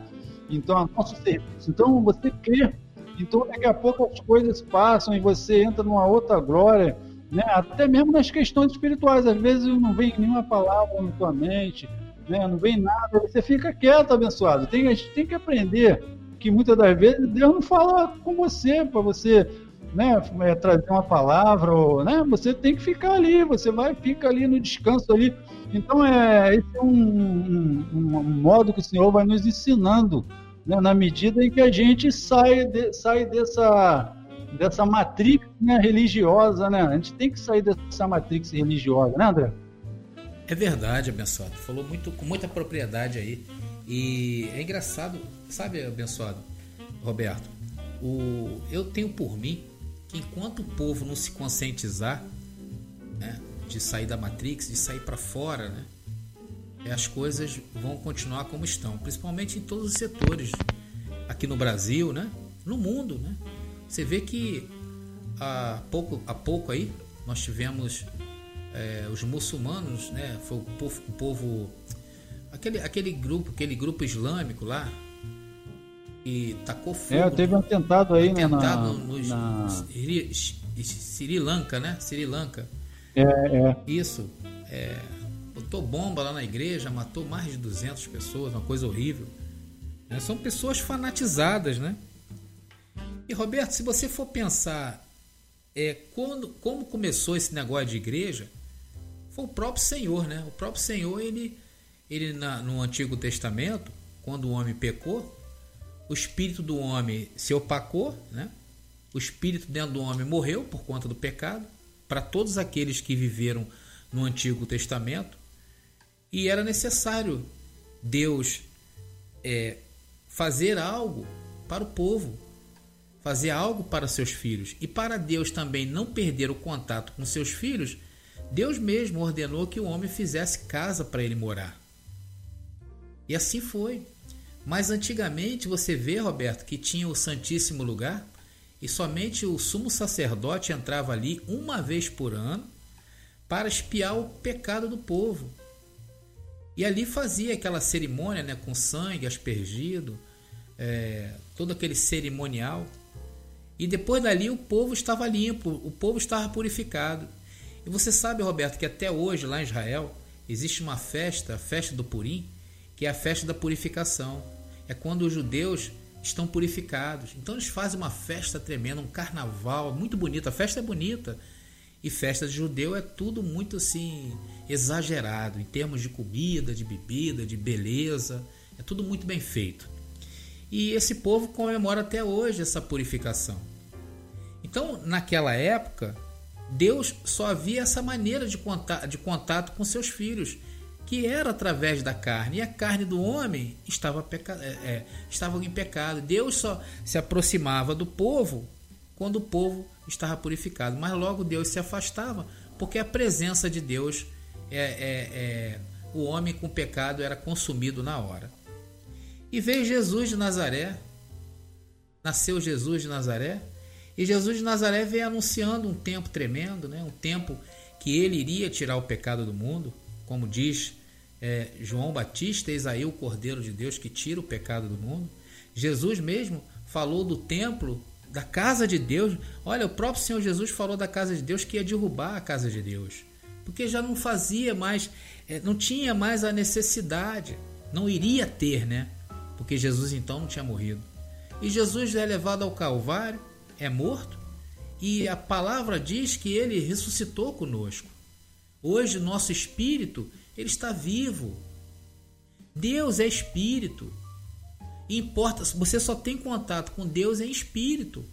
Então a nosso serviço. Então você crê, então daqui a pouco as coisas passam e você entra numa outra glória, né, até mesmo nas questões espirituais. Às vezes não vem nenhuma palavra na tua mente, né? não vem nada, você fica quieto, abençoado. Tem, a gente tem que aprender que muitas das vezes Deus não fala com você para você né, é, trazer uma palavra, ou, né, você tem que ficar ali, você vai, fica ali no descanso ali. Então, é, esse é um, um, um modo que o Senhor vai nos ensinando, né, na medida em que a gente sai, de, sai dessa, dessa matrix né, religiosa, né? A gente tem que sair dessa matrix religiosa, né, André? É verdade, abençoado. Falou muito com muita propriedade aí. E é engraçado, sabe, abençoado, Roberto? O, eu tenho por mim que enquanto o povo não se conscientizar né, de sair da Matrix, de sair para fora, né, as coisas vão continuar como estão, principalmente em todos os setores, aqui no Brasil, né, no mundo. Né? Você vê que há pouco, há pouco aí nós tivemos é, os muçulmanos, né? Foi o povo, o povo, aquele, aquele grupo, aquele grupo islâmico lá e tacou fogo. É, teve um atentado aí, né? Atentado na, nos, na... Sri, Sri Lanka, né? Sri Lanka. É, é. Isso. É, botou bomba lá na igreja, matou mais de 200 pessoas, uma coisa horrível. É, são pessoas fanatizadas, né? E Roberto, se você for pensar é, quando, como começou esse negócio de igreja, foi o próprio Senhor, né? O próprio Senhor, ele, ele na, no Antigo Testamento, quando o homem pecou, o espírito do homem se opacou, né? O espírito dentro do homem morreu por conta do pecado, para todos aqueles que viveram no Antigo Testamento, e era necessário Deus é, fazer algo para o povo, fazer algo para seus filhos. E para Deus também não perder o contato com seus filhos, Deus mesmo ordenou que o homem fizesse casa para ele morar. E assim foi. Mas antigamente você vê, Roberto, que tinha o Santíssimo Lugar e somente o sumo sacerdote entrava ali uma vez por ano para espiar o pecado do povo. E ali fazia aquela cerimônia né, com sangue aspergido, é, todo aquele cerimonial. E depois dali o povo estava limpo, o povo estava purificado. E você sabe, Roberto, que até hoje lá em Israel existe uma festa, a festa do Purim, que é a festa da purificação. É quando os judeus estão purificados. Então eles fazem uma festa tremenda, um carnaval muito bonito. A festa é bonita. E festa de judeu é tudo muito assim exagerado em termos de comida, de bebida, de beleza. É tudo muito bem feito. E esse povo comemora até hoje essa purificação. Então, naquela época, Deus só havia essa maneira de contato, de contato com seus filhos, que era através da carne. E a carne do homem estava, peca, é, é, estava em pecado. Deus só se aproximava do povo quando o povo estava purificado. Mas logo Deus se afastava, porque a presença de Deus, é, é, é o homem com pecado era consumido na hora. E veio Jesus de Nazaré, nasceu Jesus de Nazaré, e Jesus de Nazaré veio anunciando um tempo tremendo, né? um tempo que ele iria tirar o pecado do mundo, como diz é, João Batista, eis aí o Cordeiro de Deus que tira o pecado do mundo. Jesus mesmo falou do templo, da casa de Deus. Olha, o próprio Senhor Jesus falou da casa de Deus que ia derrubar a casa de Deus, porque já não fazia mais, é, não tinha mais a necessidade, não iria ter, né? Porque Jesus então não tinha morrido. E Jesus é levado ao Calvário, é morto e a palavra diz que ele ressuscitou conosco. Hoje nosso espírito ele está vivo. Deus é espírito. E importa, você só tem contato com Deus em espírito.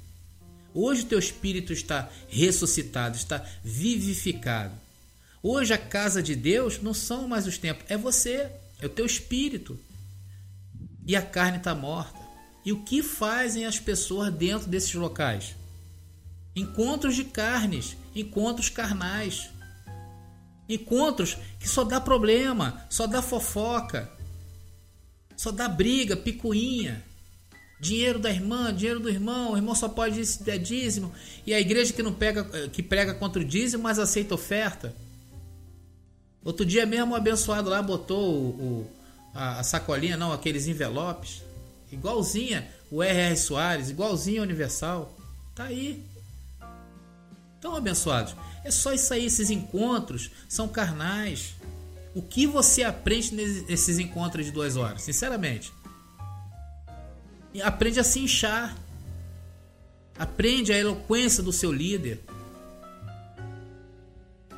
Hoje teu espírito está ressuscitado, está vivificado. Hoje a casa de Deus não são mais os templos, é você, é o teu espírito. E a carne está morta. E o que fazem as pessoas dentro desses locais? Encontros de carnes, encontros carnais. Encontros que só dá problema, só dá fofoca, só dá briga, picuinha. Dinheiro da irmã, dinheiro do irmão, o irmão só pode dar dízimo. E a igreja que não pega, que prega contra o dízimo, mas aceita oferta. Outro dia mesmo o abençoado lá botou o, o a, a, sacolinha, não, aqueles envelopes. Igualzinha o R.R. Soares, igualzinho a Universal. Tá aí. Então, abençoados, é só isso aí, esses encontros são carnais. O que você aprende nesses encontros de duas horas, sinceramente? Aprende a se inchar. Aprende a eloquência do seu líder.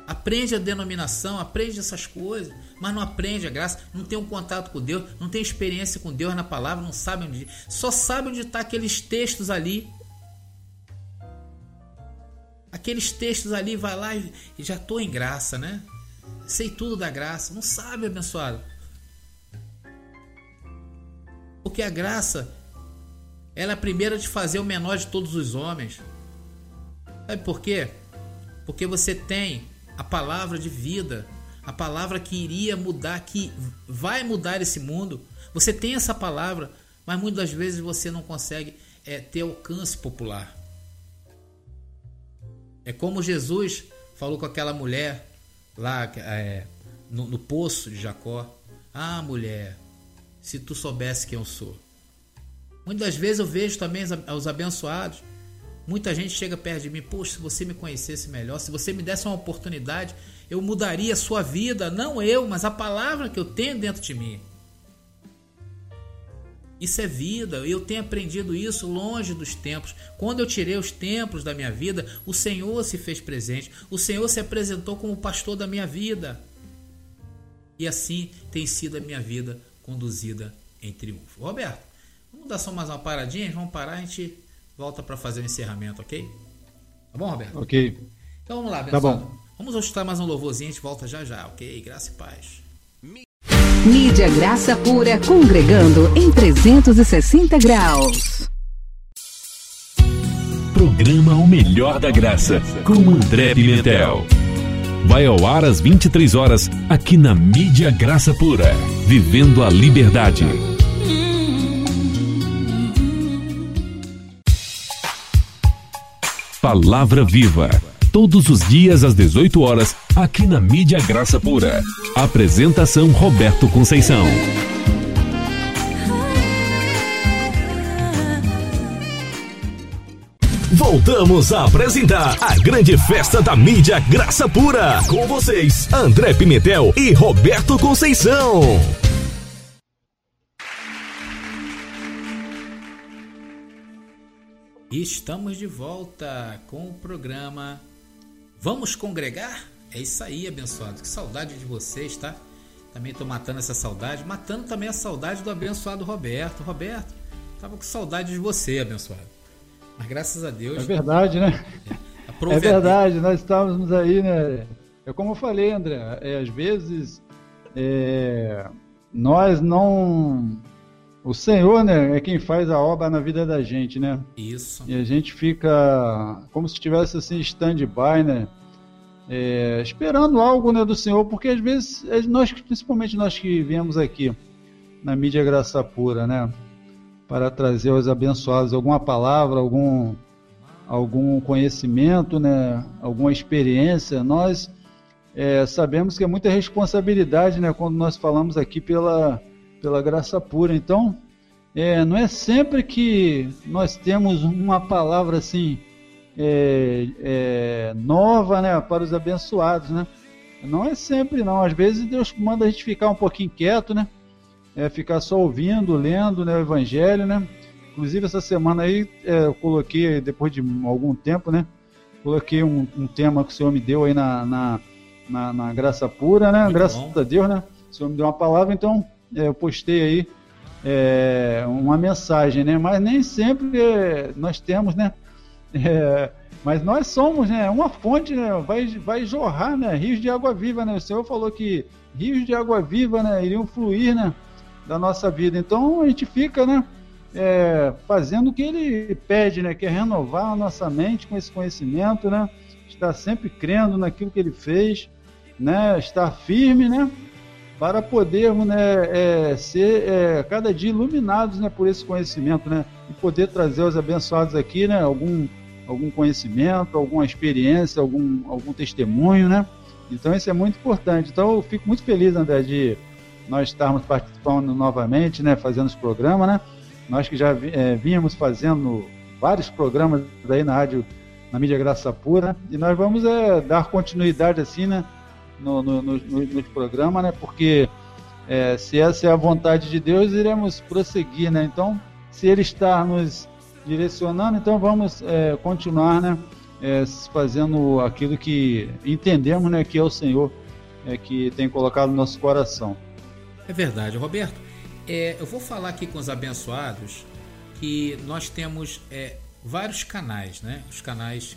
Aprende a denominação, aprende essas coisas, mas não aprende a graça, não tem um contato com Deus, não tem experiência com Deus na palavra, não sabe onde, só sabe onde está aqueles textos ali aqueles textos ali, vai lá e já estou em graça, né? Sei tudo da graça. Não sabe, abençoado. Porque a graça, ela é a primeira de fazer o menor de todos os homens. Sabe por quê? Porque você tem a palavra de vida, a palavra que iria mudar, que vai mudar esse mundo. Você tem essa palavra, mas muitas vezes você não consegue é, ter alcance popular. É como Jesus falou com aquela mulher lá é, no, no poço de Jacó. Ah, mulher, se tu soubesse quem eu sou. Muitas vezes eu vejo também os abençoados. Muita gente chega perto de mim, poxa, se você me conhecesse melhor, se você me desse uma oportunidade, eu mudaria a sua vida, não eu, mas a palavra que eu tenho dentro de mim. Isso é vida. Eu tenho aprendido isso longe dos templos. Quando eu tirei os templos da minha vida, o Senhor se fez presente. O Senhor se apresentou como pastor da minha vida. E assim tem sido a minha vida conduzida em triunfo. Roberto, vamos dar só mais uma paradinha? Vamos parar, a gente volta para fazer o encerramento, ok? Tá bom, Roberto? Ok. Então vamos lá, pessoal. Tá bom. Vamos ajustar mais um louvorzinho, a gente volta já já, ok? Graça e paz. Mídia Graça Pura congregando em 360 graus. Programa O Melhor da Graça com André Pimentel. Vai ao ar às 23 horas aqui na Mídia Graça Pura, vivendo a liberdade. Palavra Viva todos os dias às 18 horas, aqui na Mídia Graça Pura. Apresentação Roberto Conceição. Voltamos a apresentar a grande festa da mídia Graça Pura. Com vocês, André Pimentel e Roberto Conceição. Estamos de volta com o programa Vamos congregar? É isso aí, abençoado. Que saudade de vocês, tá? Também tô matando essa saudade, matando também a saudade do abençoado Roberto. Roberto, tava com saudade de você, abençoado. Mas graças a Deus. É verdade, né? É, é verdade, nós estávamos aí, né? É como eu falei, André, é, às vezes é, nós não. O Senhor, né, é quem faz a obra na vida da gente, né? Isso. E a gente fica como se estivesse assim, stand-by, né? É, esperando algo né, do Senhor, porque às vezes, é, nós, principalmente nós que viemos aqui na mídia Graça Pura, né? Para trazer aos abençoados alguma palavra, algum, algum conhecimento, né? Alguma experiência, nós é, sabemos que é muita responsabilidade, né? Quando nós falamos aqui pela pela graça pura. Então, é, não é sempre que nós temos uma palavra assim é, é, nova, né, para os abençoados, né? Não é sempre, não. Às vezes Deus manda a gente ficar um pouquinho quieto, né? É, ficar só ouvindo, lendo, né, o Evangelho, né? Inclusive essa semana aí é, eu coloquei depois de algum tempo, né? Coloquei um, um tema que o Senhor me deu aí na, na, na, na graça pura, né? Muito Graças bom. a Deus, né? O Senhor me deu uma palavra, então eu postei aí é, uma mensagem, né? Mas nem sempre é, nós temos, né? É, mas nós somos, né, uma fonte, né, vai, vai jorrar, né, rios de água viva, né? O Senhor falou que rios de água viva, né, iriam fluir, né, da nossa vida. Então a gente fica, né, é, fazendo o que Ele pede, né, que é renovar a nossa mente com esse conhecimento, né, estar sempre crendo naquilo que Ele fez, né, estar firme, né, para podermos, né, é, ser é, cada dia iluminados, né, por esse conhecimento, né, e poder trazer os abençoados aqui, né, algum algum conhecimento, alguma experiência, algum, algum testemunho, né? Então isso é muito importante. Então eu fico muito feliz, André, de nós estarmos participando novamente, né? Fazendo os programas, né? Nós que já é, vínhamos fazendo vários programas aí na rádio, na mídia Graça Pura, e nós vamos é, dar continuidade assim, né? No, no, no, nos programas, né? Porque é, se essa é a vontade de Deus, iremos prosseguir, né? Então, se Ele está nos direcionando, então vamos é, continuar, né, é, fazendo aquilo que entendemos, né, que é o Senhor é, que tem colocado no nosso coração. É verdade, Roberto. É, eu vou falar aqui com os abençoados que nós temos é, vários canais, né, os canais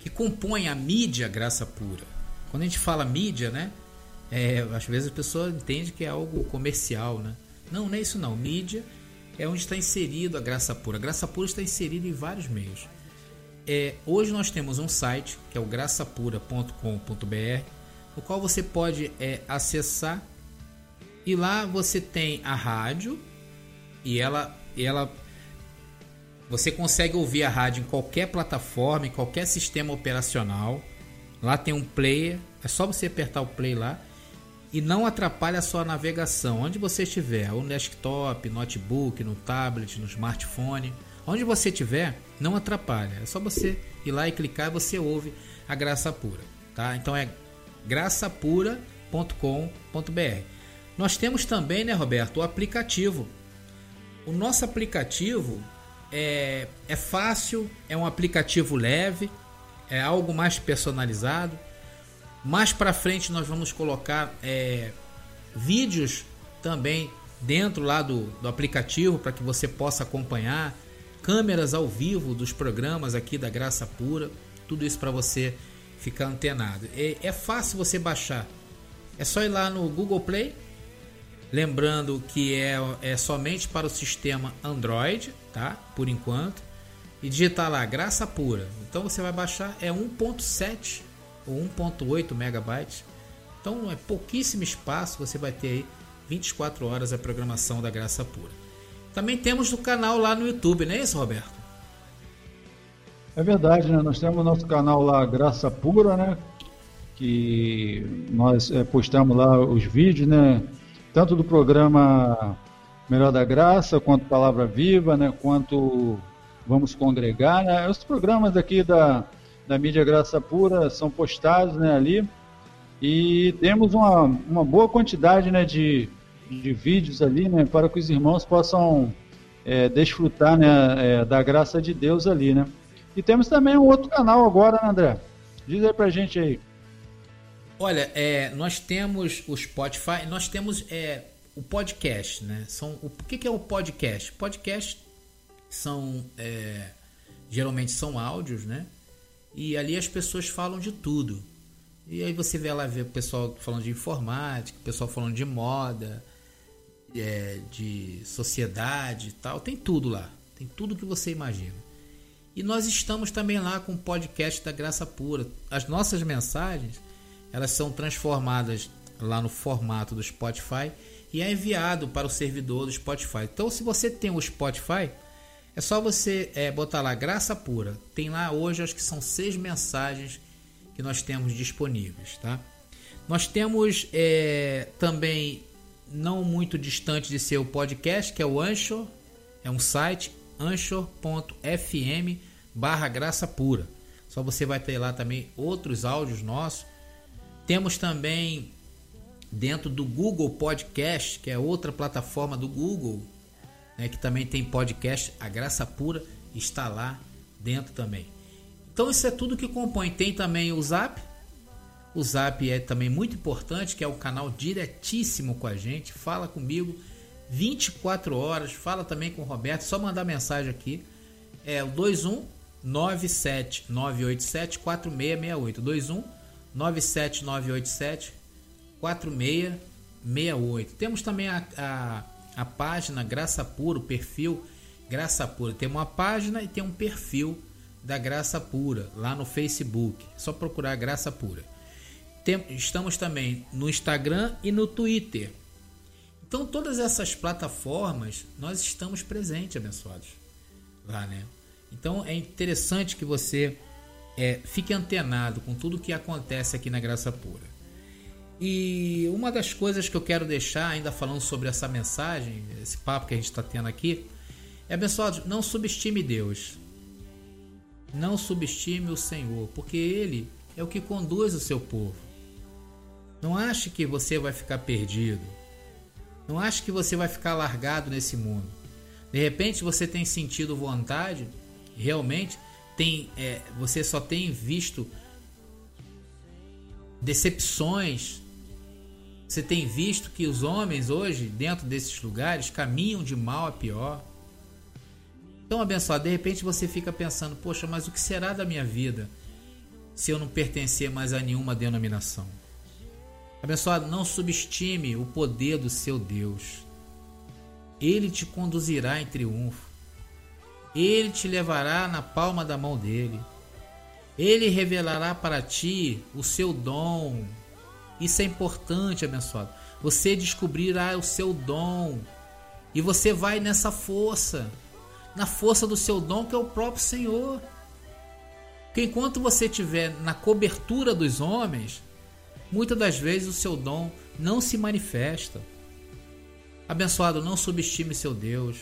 que compõem a mídia Graça Pura. Quando a gente fala mídia, né, é, às vezes a pessoa entende que é algo comercial, né? Não, não é isso não. Mídia é onde está inserido a Graça Pura. A Graça Pura está inserida em vários meios. É, hoje nós temos um site que é o graçapura.com.br, no qual você pode é, acessar e lá você tem a rádio e ela, ela você consegue ouvir a rádio em qualquer plataforma, em qualquer sistema operacional. Lá tem um player, é só você apertar o play lá e não atrapalhe a sua navegação. Onde você estiver, no desktop, notebook, no tablet, no smartphone, onde você estiver, não atrapalha. É só você ir lá e clicar e você ouve a Graça Pura, tá? Então é graçapura.com.br. Nós temos também, né, Roberto, o aplicativo. O nosso aplicativo é, é fácil, é um aplicativo leve, é algo mais personalizado mais para frente nós vamos colocar é, vídeos também dentro lá do, do aplicativo para que você possa acompanhar câmeras ao vivo dos programas aqui da Graça Pura, tudo isso para você ficar antenado. É, é fácil você baixar. É só ir lá no Google Play, lembrando que é, é somente para o sistema Android, tá? Por enquanto, e digitar lá Graça Pura. Então você vai baixar é 1.7 ou 1.8 megabytes. Então é pouquíssimo espaço, você vai ter aí 24 horas a programação da Graça Pura. Também temos o canal lá no YouTube, não é isso, Roberto? É verdade, né? Nós temos nosso canal lá, Graça Pura, né? Que nós é, postamos lá os vídeos, né? Tanto do programa Melhor da Graça, quanto Palavra Viva, né? Quanto Vamos Congregar, né? Os programas aqui da, da mídia Graça Pura são postados né, ali. E temos uma, uma boa quantidade né, de, de vídeos ali né, para que os irmãos possam é, desfrutar né, é, da graça de Deus ali. Né? E temos também um outro canal agora, né, André? Diz aí pra gente aí. Olha, é, nós temos o Spotify, nós temos é, o podcast, né? São, o, o que, que é o podcast? Podcast são é, geralmente são áudios, né? E ali as pessoas falam de tudo. E aí você vê lá vê o pessoal falando de informática, o pessoal falando de moda, é, de sociedade e tal. Tem tudo lá. Tem tudo que você imagina. E nós estamos também lá com o podcast da Graça Pura. As nossas mensagens, elas são transformadas lá no formato do Spotify e é enviado para o servidor do Spotify. Então, se você tem o Spotify, é só você é, botar lá Graça Pura. Tem lá hoje, acho que são seis mensagens que nós temos disponíveis, tá? Nós temos é, também, não muito distante de ser o podcast, que é o Anchor. É um site, anchor.fm barra Graça Pura. Só você vai ter lá também outros áudios nossos. Temos também dentro do Google Podcast, que é outra plataforma do Google, né, que também tem podcast, a Graça Pura está lá dentro também. Então isso é tudo que compõe. Tem também o Zap. O Zap é também muito importante, que é o canal diretíssimo com a gente. Fala comigo 24 horas. Fala também com o Roberto. Só mandar mensagem aqui. É o 21 97987 4668. 21 97987 4668. Temos também a, a, a página Graça Pura, o perfil Graça Pura. Tem uma página e tem um perfil da Graça Pura lá no Facebook. É só procurar Graça Pura. Tem, estamos também no Instagram e no Twitter. Então, todas essas plataformas nós estamos presentes, abençoados. Lá, né? Então, é interessante que você é, fique antenado com tudo que acontece aqui na Graça Pura. E uma das coisas que eu quero deixar, ainda falando sobre essa mensagem, esse papo que a gente está tendo aqui, é abençoado, não subestime Deus. Não subestime o Senhor, porque Ele é o que conduz o seu povo. Não ache que você vai ficar perdido. Não ache que você vai ficar largado nesse mundo. De repente você tem sentido vontade, realmente tem, é, você só tem visto decepções. Você tem visto que os homens hoje, dentro desses lugares, caminham de mal a pior. Então, abençoado, de repente você fica pensando: poxa, mas o que será da minha vida se eu não pertencer mais a nenhuma denominação? Abençoado, não subestime o poder do seu Deus. Ele te conduzirá em triunfo. Ele te levará na palma da mão dele. Ele revelará para ti o seu dom. Isso é importante, abençoado. Você descobrirá o seu dom. E você vai nessa força. Na força do seu dom, que é o próprio Senhor. Porque enquanto você estiver na cobertura dos homens, muitas das vezes o seu dom não se manifesta. Abençoado, não subestime seu Deus.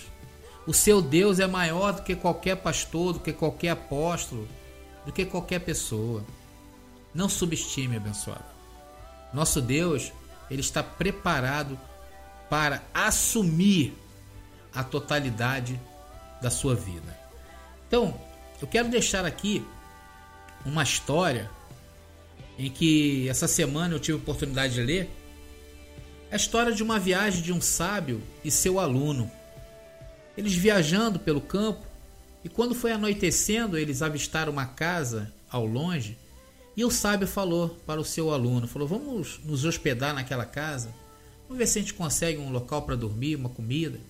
O seu Deus é maior do que qualquer pastor, do que qualquer apóstolo, do que qualquer pessoa. Não subestime, abençoado. Nosso Deus, ele está preparado para assumir a totalidade da sua vida. Então, eu quero deixar aqui uma história em que essa semana eu tive a oportunidade de ler. A história de uma viagem de um sábio e seu aluno. Eles viajando pelo campo, e quando foi anoitecendo, eles avistaram uma casa ao longe, e o sábio falou para o seu aluno, falou: "Vamos nos hospedar naquela casa. Vamos ver se a gente consegue um local para dormir, uma comida".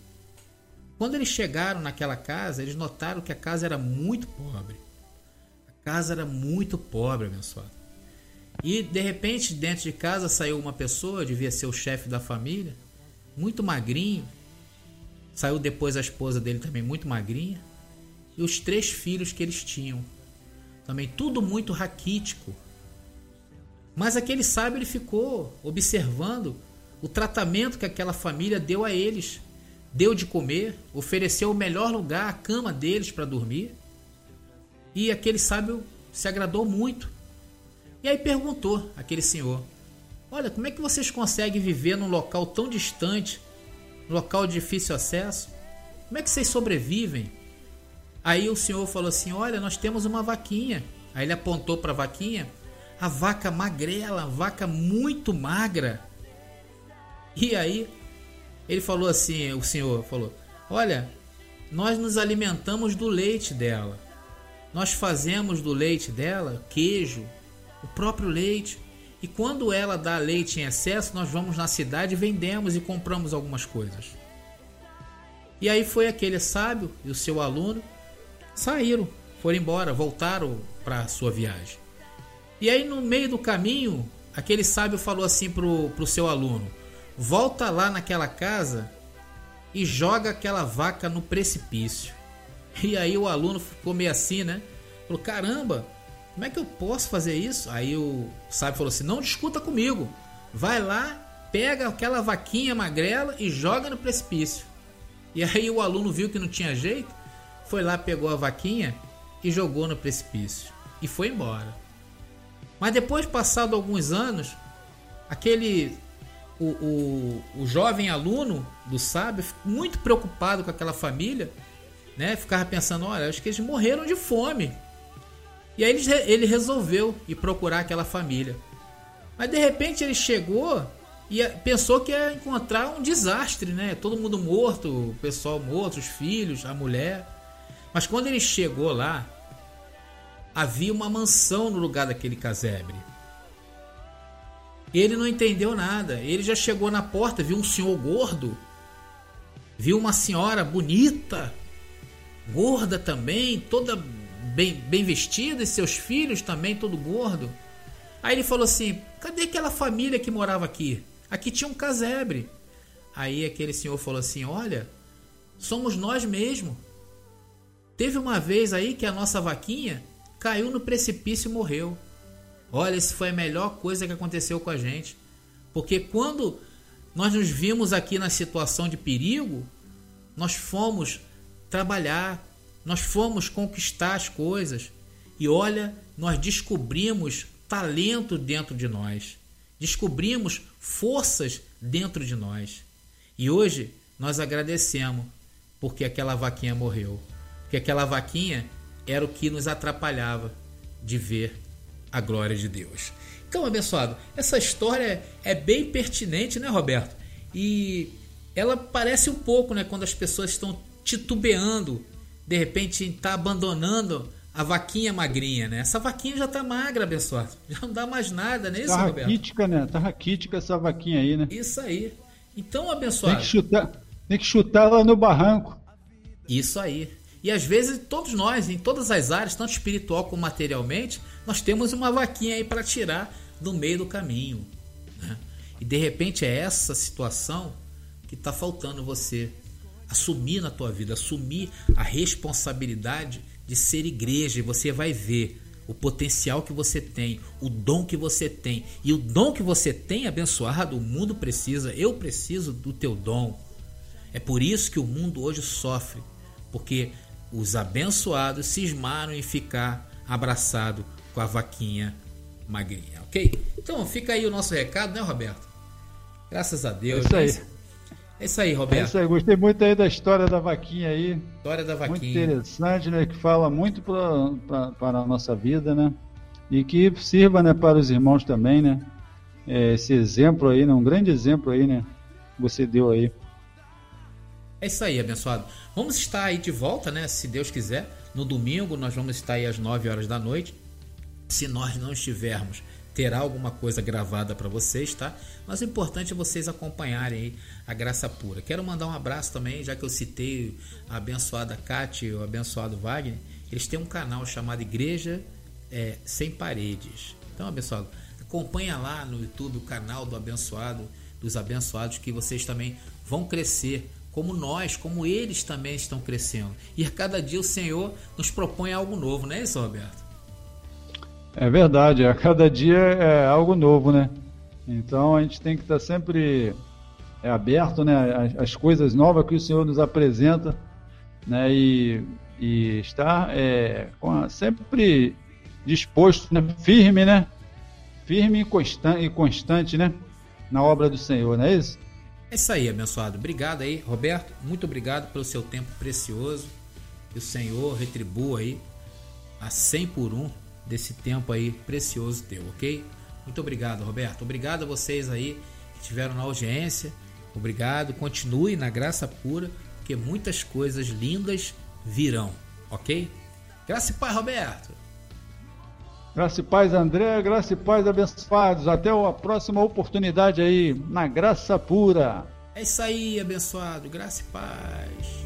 Quando eles chegaram naquela casa, eles notaram que a casa era muito pobre. A casa era muito pobre, abençoado. E de repente, dentro de casa saiu uma pessoa, devia ser o chefe da família, muito magrinho, Saiu depois a esposa dele também muito magrinha. E os três filhos que eles tinham. Também tudo muito raquítico. Mas aquele sábio ele ficou observando o tratamento que aquela família deu a eles. Deu de comer, ofereceu o melhor lugar, a cama deles para dormir. E aquele sábio se agradou muito. E aí perguntou aquele senhor: Olha, como é que vocês conseguem viver num local tão distante local de difícil acesso. Como é que vocês sobrevivem? Aí o senhor falou assim: Olha, nós temos uma vaquinha. Aí ele apontou para a vaquinha, a vaca magrela, a vaca muito magra. E aí ele falou assim: O senhor falou: Olha, nós nos alimentamos do leite dela. Nós fazemos do leite dela queijo, o próprio leite. E quando ela dá leite em excesso, nós vamos na cidade, vendemos e compramos algumas coisas. E aí foi aquele sábio e o seu aluno saíram, foram embora, voltaram para sua viagem. E aí no meio do caminho, aquele sábio falou assim pro, pro seu aluno: "Volta lá naquela casa e joga aquela vaca no precipício". E aí o aluno ficou meio assim, né? Falou: "Caramba, como é que eu posso fazer isso? Aí o sábio falou assim: Não discuta comigo. Vai lá, pega aquela vaquinha magrela e joga no precipício. E aí o aluno viu que não tinha jeito, foi lá, pegou a vaquinha e jogou no precipício. E foi embora. Mas depois, passado alguns anos, aquele. O, o, o jovem aluno do sábio muito preocupado com aquela família, né? Ficava pensando: olha, acho que eles morreram de fome e aí ele, ele resolveu ir procurar aquela família. Mas de repente ele chegou e pensou que ia encontrar um desastre, né? Todo mundo morto, o pessoal morto, os filhos, a mulher. Mas quando ele chegou lá, havia uma mansão no lugar daquele casebre. Ele não entendeu nada. Ele já chegou na porta, viu um senhor gordo, viu uma senhora bonita, gorda também, toda bem, bem vestida, e seus filhos também, todo gordo. Aí ele falou assim: cadê aquela família que morava aqui? Aqui tinha um casebre. Aí aquele senhor falou assim: olha, somos nós mesmo. Teve uma vez aí que a nossa vaquinha caiu no precipício e morreu. Olha, isso foi a melhor coisa que aconteceu com a gente. Porque quando nós nos vimos aqui na situação de perigo, nós fomos trabalhar, nós fomos conquistar as coisas. E olha, nós descobrimos talento dentro de nós, descobrimos forças dentro de nós. E hoje nós agradecemos porque aquela vaquinha morreu. Porque aquela vaquinha era o que nos atrapalhava de ver a glória de Deus. Então, abençoado, essa história é bem pertinente, né, Roberto? E ela parece um pouco, né, quando as pessoas estão titubeando, de repente está abandonando a vaquinha magrinha, né? Essa vaquinha já tá magra, abençoado. Já não dá mais nada, né, isso, tá Roberto? Raquítica, né? Tá raquítica essa vaquinha aí, né? Isso aí. Então, abençoado. Tem que chutar, tem que chutar ela no barranco. Isso aí. E às vezes todos nós, em todas as áreas, tanto espiritual como materialmente, nós temos uma vaquinha aí para tirar do meio do caminho. Né? E de repente é essa situação que está faltando você assumir na tua vida, assumir a responsabilidade de ser igreja. E você vai ver o potencial que você tem, o dom que você tem. E o dom que você tem, abençoado, o mundo precisa, eu preciso do teu dom. É por isso que o mundo hoje sofre, porque os abençoados cismaram em ficar abraçado com a vaquinha magrinha, ok? Então fica aí o nosso recado, né, Roberto? Graças a Deus. É isso aí. É isso aí, Roberto. É isso aí, gostei muito aí da história da vaquinha aí. História da vaquinha. Muito interessante, né? Que fala muito para a nossa vida, né? E que sirva né, para os irmãos também, né? É, esse exemplo aí, né? Um grande exemplo aí, né? Você deu aí. É isso aí, abençoado. Vamos estar aí de volta, né? Se Deus quiser. No domingo nós vamos estar aí às 9 horas da noite. Se nós não estivermos, terá alguma coisa gravada para vocês, tá? Mas o importante é vocês acompanharem a graça pura. Quero mandar um abraço também, já que eu citei a abençoada Cátia e o abençoado Wagner. Eles têm um canal chamado Igreja é, Sem Paredes. Então, abençoado, acompanha lá no YouTube o canal do abençoado, dos abençoados, que vocês também vão crescer como nós, como eles também estão crescendo. E a cada dia o Senhor nos propõe algo novo, não é isso, Roberto? É verdade, a cada dia é algo novo, né? Então a gente tem que estar sempre é, aberto, né? As, coisas novas que o Senhor nos apresenta, né? E, e estar é, a, sempre disposto, né? firme, né? Firme e constante, e constante, né? Na obra do Senhor, não é isso? É isso aí, abençoado. Obrigado aí, Roberto. Muito obrigado pelo seu tempo precioso. Que o Senhor retribua aí a 100 por 1 desse tempo aí precioso teu, ok? Muito obrigado, Roberto. Obrigado a vocês aí que estiveram na audiência. Obrigado. Continue na graça pura, porque muitas coisas lindas virão, ok? Graça e paz, Roberto. Graça e paz, André. Graça e paz, abençoados. Até a próxima oportunidade aí, na graça pura. É isso aí, abençoado. Graça e paz.